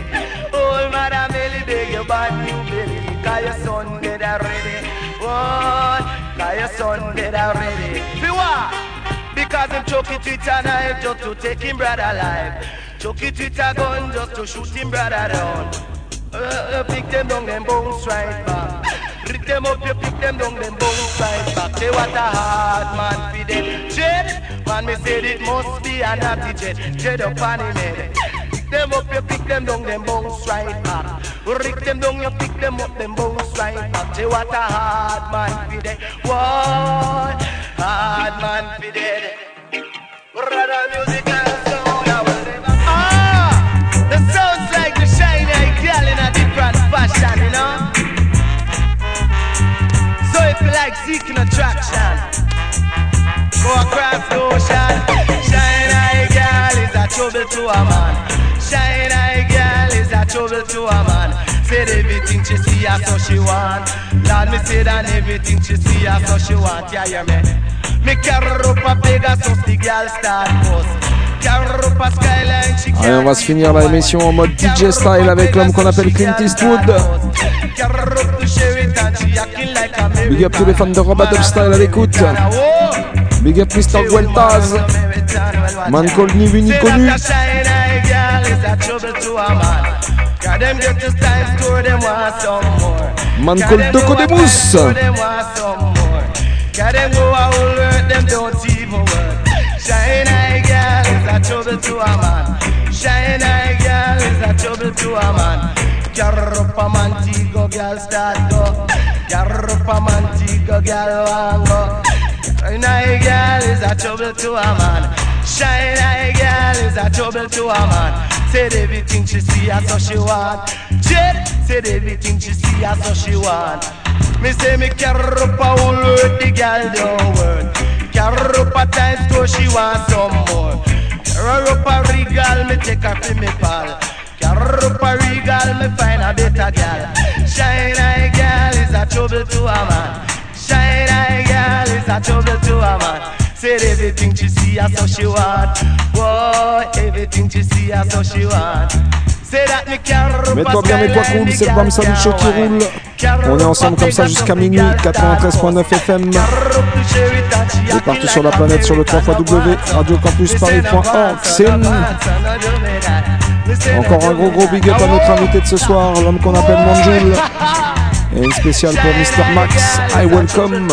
Old mother belly beg you ban you belly. Cause your son dead already. What? Cause your son dead already. What? Because him choke it with a knife just to take him brother alive. Choke it with a gun just to shoot him brother down. Uh, uh, pick them down, them bounce right back. Pick them up, you pick them down, them bounce right back. Say what a hard man fi dead. Jet, man me said it must be a natty jet. Jet up on him head. Pick them up, you pick them down, them bounce right back. Rick them down, you pick them up, them bounce right back. Say what a hard man fi dead. What? Hard man fi dead. Brother music like seeking attraction, go across the ocean. Shine eye girl is a trouble to a man. Shine eye girl is a trouble to a man. Said everything she see her so she want. Lord me say that everything she see her so she want. Yeah, yeah, me. Me carry up a Pegasus, the girl start bust. Allez, on va se finir la émission en mode DJ style avec l'homme qu'on appelle Clint Eastwood. Big up tous les fans de Robot Style à l'écoute. Big up Mr. Gueltaz. Man called ni vu ni connu. Say that a trouble to a man. Eye girl is a trouble to a man. Carry up a Montego girl start go. Carry up a Montego girl want go. Shine eye girl is a trouble to a man. Eye girl is a trouble to a man. Said everything she see, her so she want. Jet said everything she see, her so she want. Me say me carry up a whole world, the girl don't up a time store, she want some more. Carry up a regal, me take her for me pal. Carry up a regal, me find a better. Shine eye is a trouble to a man. Shine eye is a trouble to a man. Said everything she see, so she want. Whoa, everything she see, so she want. Say that me carry up a Mets-toi bien, mets-toi skyline, cool, c'est le Bam Salut Show qui roule. On est ensemble comme ça jusqu'à minuit, 93.9 FM. Et partout sur la planète sur le 3 radiocampusparis.org. C'est encore un gros gros big up à notre invité de ce soir, l'homme qu'on appelle Manjoul. Et une spéciale pour Mr. Max. I welcome.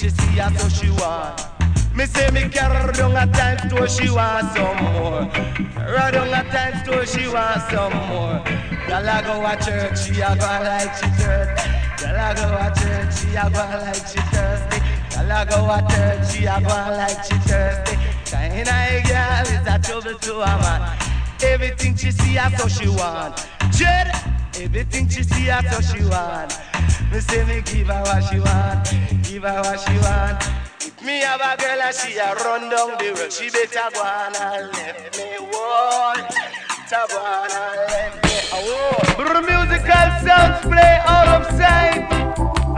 She see, her so she want. Me say me carry down a time store, she want some more. Carry down a time store, she want some more. Girl I go a church, she a go like she thirsty. Girl I go a church, she a go like she thirsty. Girl I go a church, she a go like she thirsty. Shine eye girl is a trouble to a man. Everything she see, her so she want. Jed, everything she see, so she want. Me say me give her what she want, give her what she want. If me have a girl and she a run down the road, she better go on left me one. To go on and left me. Brr musical sounds play out of sight.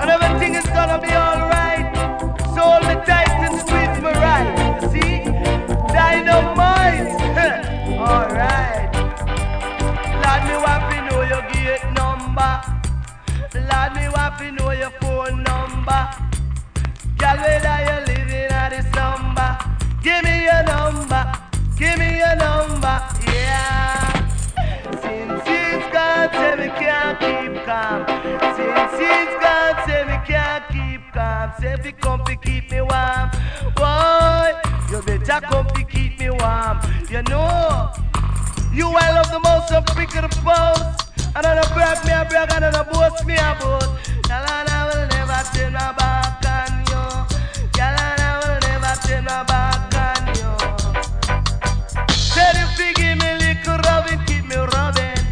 And everything is gonna be alright. So hold me tight and squeeze me right. See? Dynamite. alright. Lord, me want to know your phone number. Girl, whether you living the samba. Give me your number. Give me your number. Yeah. Since it's gone, say me can't keep calm. Since it's gone, say me can't keep calm. Say come to keep me warm, boy, you better come to keep me warm. You know, you I love the most, so pick the. And I don't brag me, I brag, I don't boast me, I boast. I will never turn my back on you. I will never turn my back on you. Said if you give me little rubbing, keep me rubbing.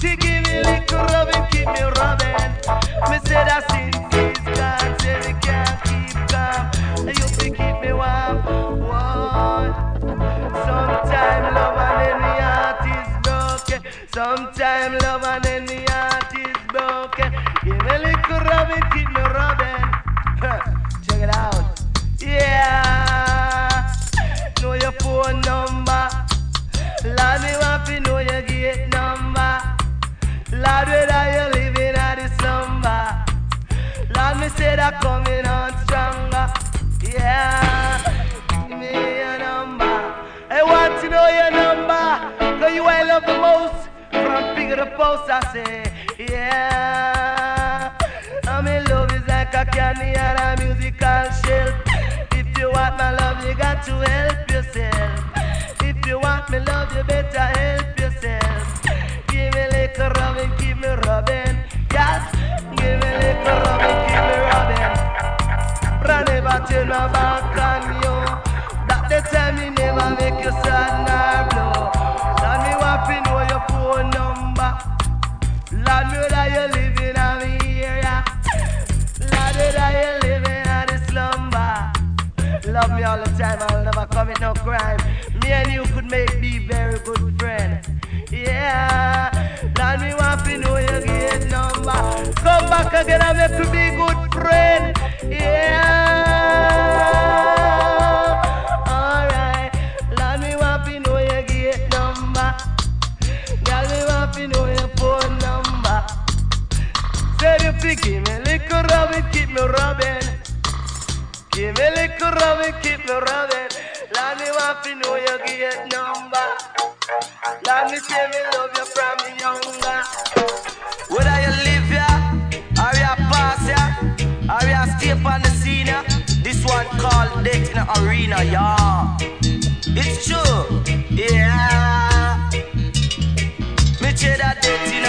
She give me little rubbing, keep me rubbing. Me say that since he's gone, broken. Sometime love and then the heart is broken. Give me little rubbing, keep me rubbing. Check it out. Yeah. Know your phone number. Lord, me want to know your gate number. Lord, whether you living at the slumber. Lord, me say that coming post, I say, yeah. I'm in love is like a candy and a musical shell. If you want my love, you got to help yourself. If you want me love, you better help yourself. Give me a little rubbing, keep me rubbing. Yes, give me a little rubbing, keep me rubbing. But I never turn my back on you. That the time me never make you sad Me that you living on me area. Lord, me that you living on the slumber. Love me all the time, I'll never commit no crime. Me and you could make be very good friend. Yeah, Lord, me want to know your gate number. Come back again and make we be good friend. Yeah, You give me little rubbing, keep me rubbing. Give me little rubbing, keep me rubbing. Let me want to know your gate number. Let me say me love you from younger. Whether you live here, or you pass here, or you stay on the scene here, this one called Deck in the Arena, yeah. It's true, yeah. Me that death in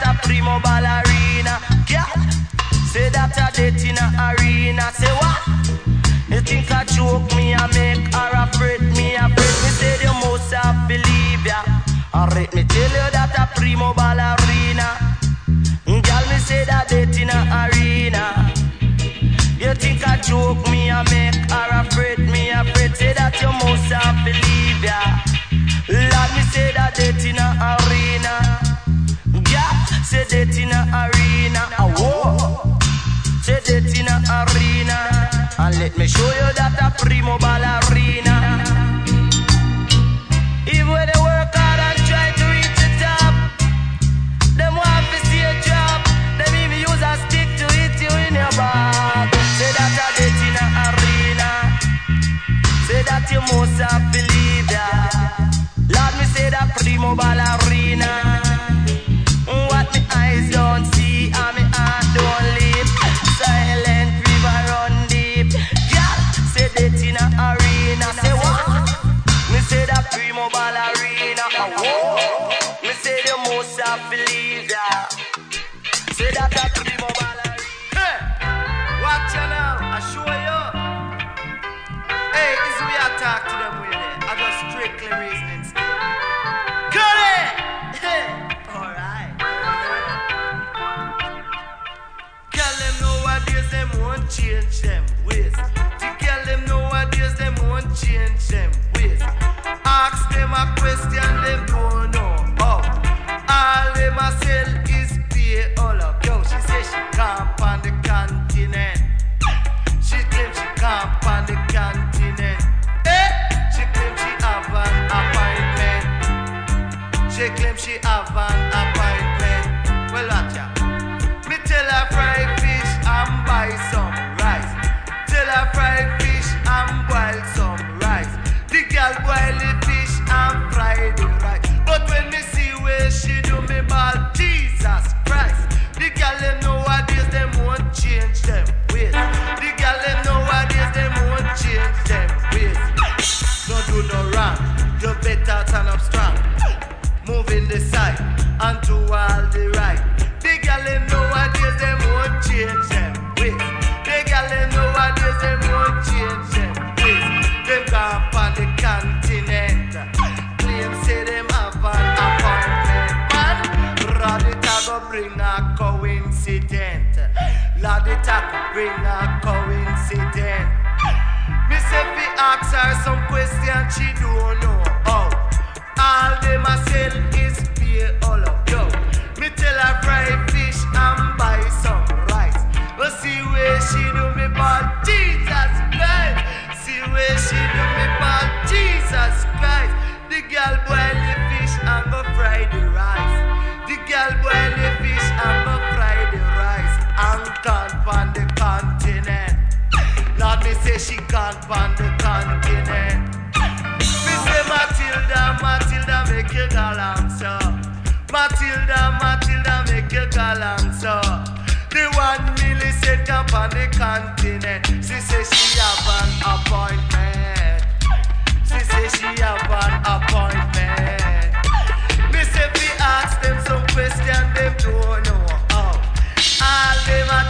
that a primo ballerina. Yeah. Say that a death in a arena. Say what? You think I joke me, I make her afraid me, afraid me say you must have believe ya. Let me tell you that a primo ballerina. Girl, me say that death in a arena. You think I joke me, I make her Yo ya te Toyota primo bala bring a coincidence. Miss Effie asks her some questions, she don't know. Oh, all them a sell She can't pan the continent. Me say Matilda, Matilda make your girl answer. Matilda, Matilda make your girl answer. The one said can't on the continent. She say she have an appointment. She say she have an appointment. Me say we ask them some questions, them don't know. Oh, all them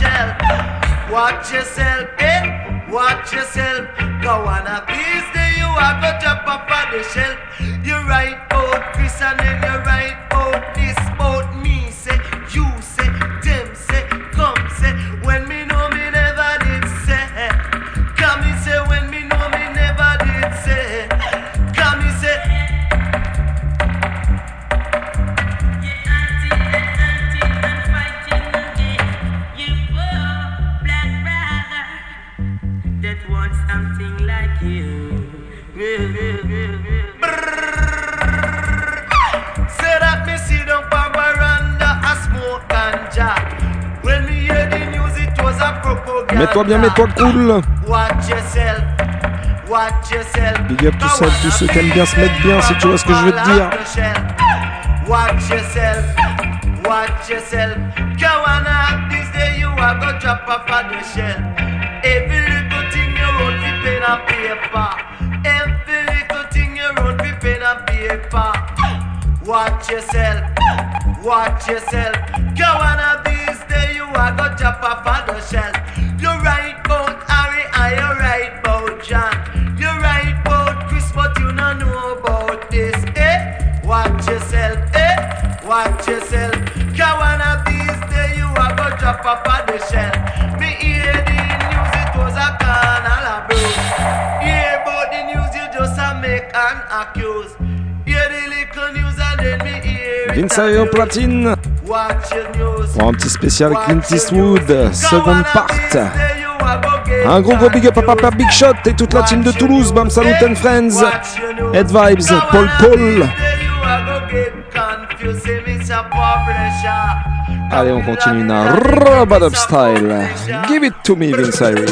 yourself, watch yourself, eh? Watch yourself. Go on a piece day, you are gonna jump up on the shelf. You right oh, out Chris and then you right out this. Toi bien, mets-toi cool. Big up tout ça, tous ceux qui aiment bien se mettre bien, si tu vois ce que je veux te dire. Watch yourself, watch yourself. Go on up this day, you are gonna drop off of the shell. Every little thing you want, we pen and paper. Every little thing you want, we pen and paper. Watch yourself, watch yourself. Go on up this day, you are gonna drop off of the shell. Vinsario Platine. Pour un petit spécial Clint Eastwood, seconde part. Un gros gros big up à Papa Big Shot et toute la team de Toulouse, Bam Salut and Friends, Head Vibes, Paul Paul. Allez, on continue dans Robot Up Style. Give it to me, Vince Irie.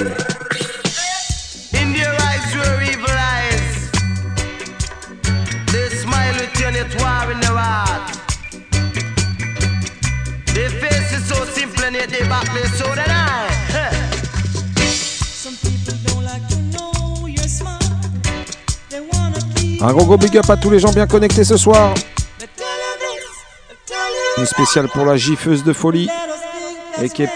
Un gros gros big up à tous les gens bien connectés ce soir. Une spéciale pour la gifeuse de folie, et qui est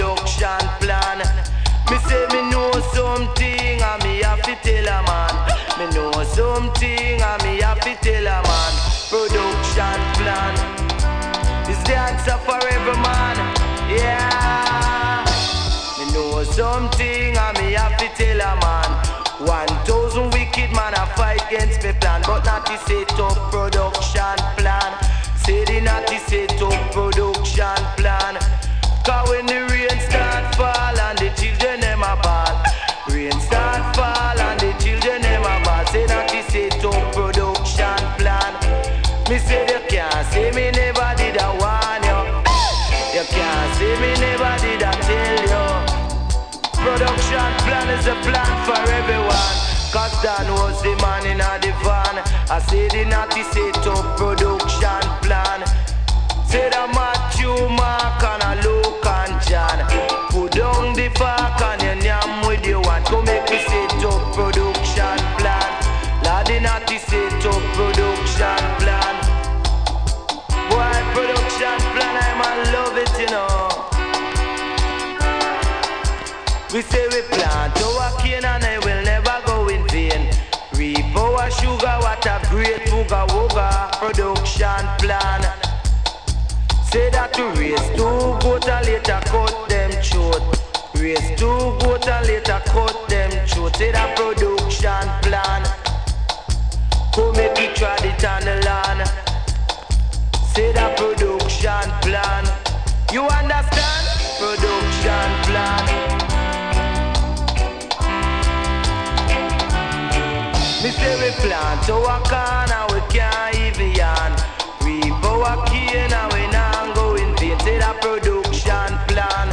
production plan. Me say me know something and me have to tell a man. Me know something and me have to tell a man. Production plan is the answer for every man. Yeah. Me know something and me have to tell a man. One thousand wicked man a fight against me plan, but not the set up production Me say they can't see me never did a warn you. You can't see me never did a tell you. Production plan is a plan for everyone. Cause Dan was the man in a the van. I say the naughty set up production plan. Say the Matthew, Mark We say we plant our cane and it will never go in vain. Reap our sugar, what a great booga wooga production plan. Say that to raise two goat and later cut them throat. Raise two goat and later cut them throat. Say that production plan. Go make it try it on the land. Say that production plan. You understand? Production plan. Me say we plant our corn and we can't even yarn. Reap our cane and we not go in vain. Say that production plan.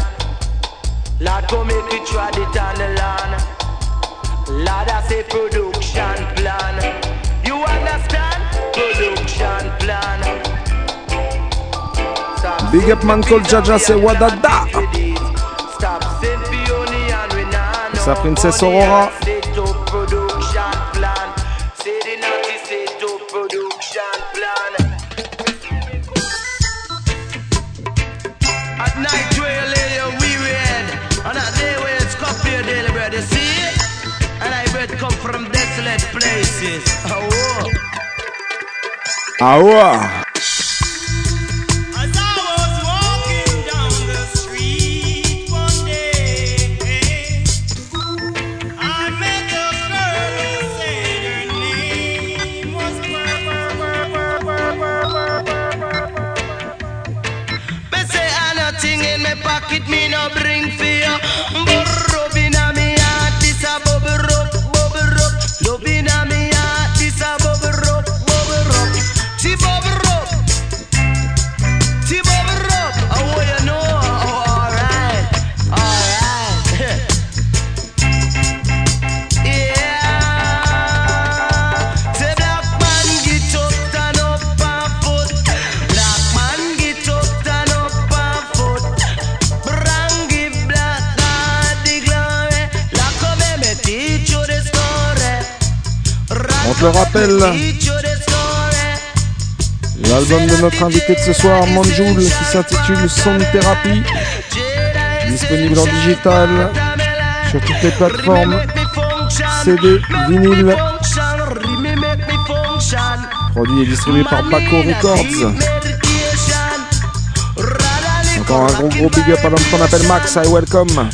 Lord, come make we try it on the land. Lord, I say production plan. You understand? Production plan. Stop Big up man called Jaja, c'est Wadada. We Sa princesse Aurora. здесь. Ау! Ау! Notre invité de ce soir, Manjoul, qui s'intitule Son Thérapie, disponible en digital sur toutes les plateformes, CD, vinyle. Produit et distribué par Paco Records. Encore un gros gros big up à l'homme qu'on appelle Max, I welcome.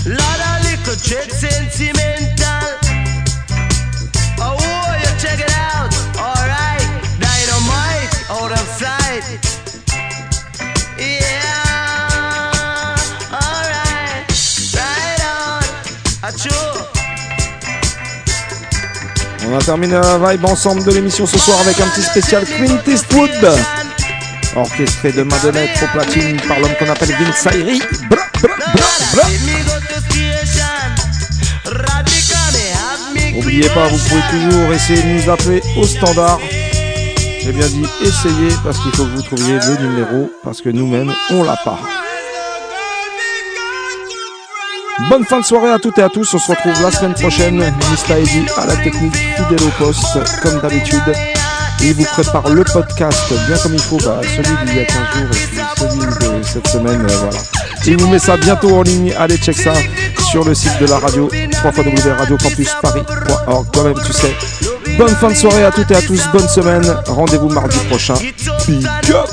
On va terminer la vibe ensemble de l'émission ce soir avec un petit spécial Clint Eastwood. Orchestré de Madonnette au platine par l'homme qu'on appelle Vince bra. N'oubliez pas, vous pouvez toujours essayer de nous appeler au standard. J'ai bien dit essayez parce qu'il faut que vous trouviez le numéro parce que nous-mêmes, on l'a pas. Bonne fin de soirée à toutes et à tous. On se retrouve la semaine prochaine. Mista Eddy à la technique, fidèle au poste, comme d'habitude. Il vous prépare le podcast bien comme il faut, bah, celui d'il y a 15 jours et celui de cette semaine. euh, voilà. Il vous met ça bientôt en ligne. Allez, check ça sur le site de la radio, www.radiocampusparis.org. Toi-même, tu sais. Bonne fin de soirée à toutes et à tous. Bonne semaine. Rendez-vous mardi prochain. Big up!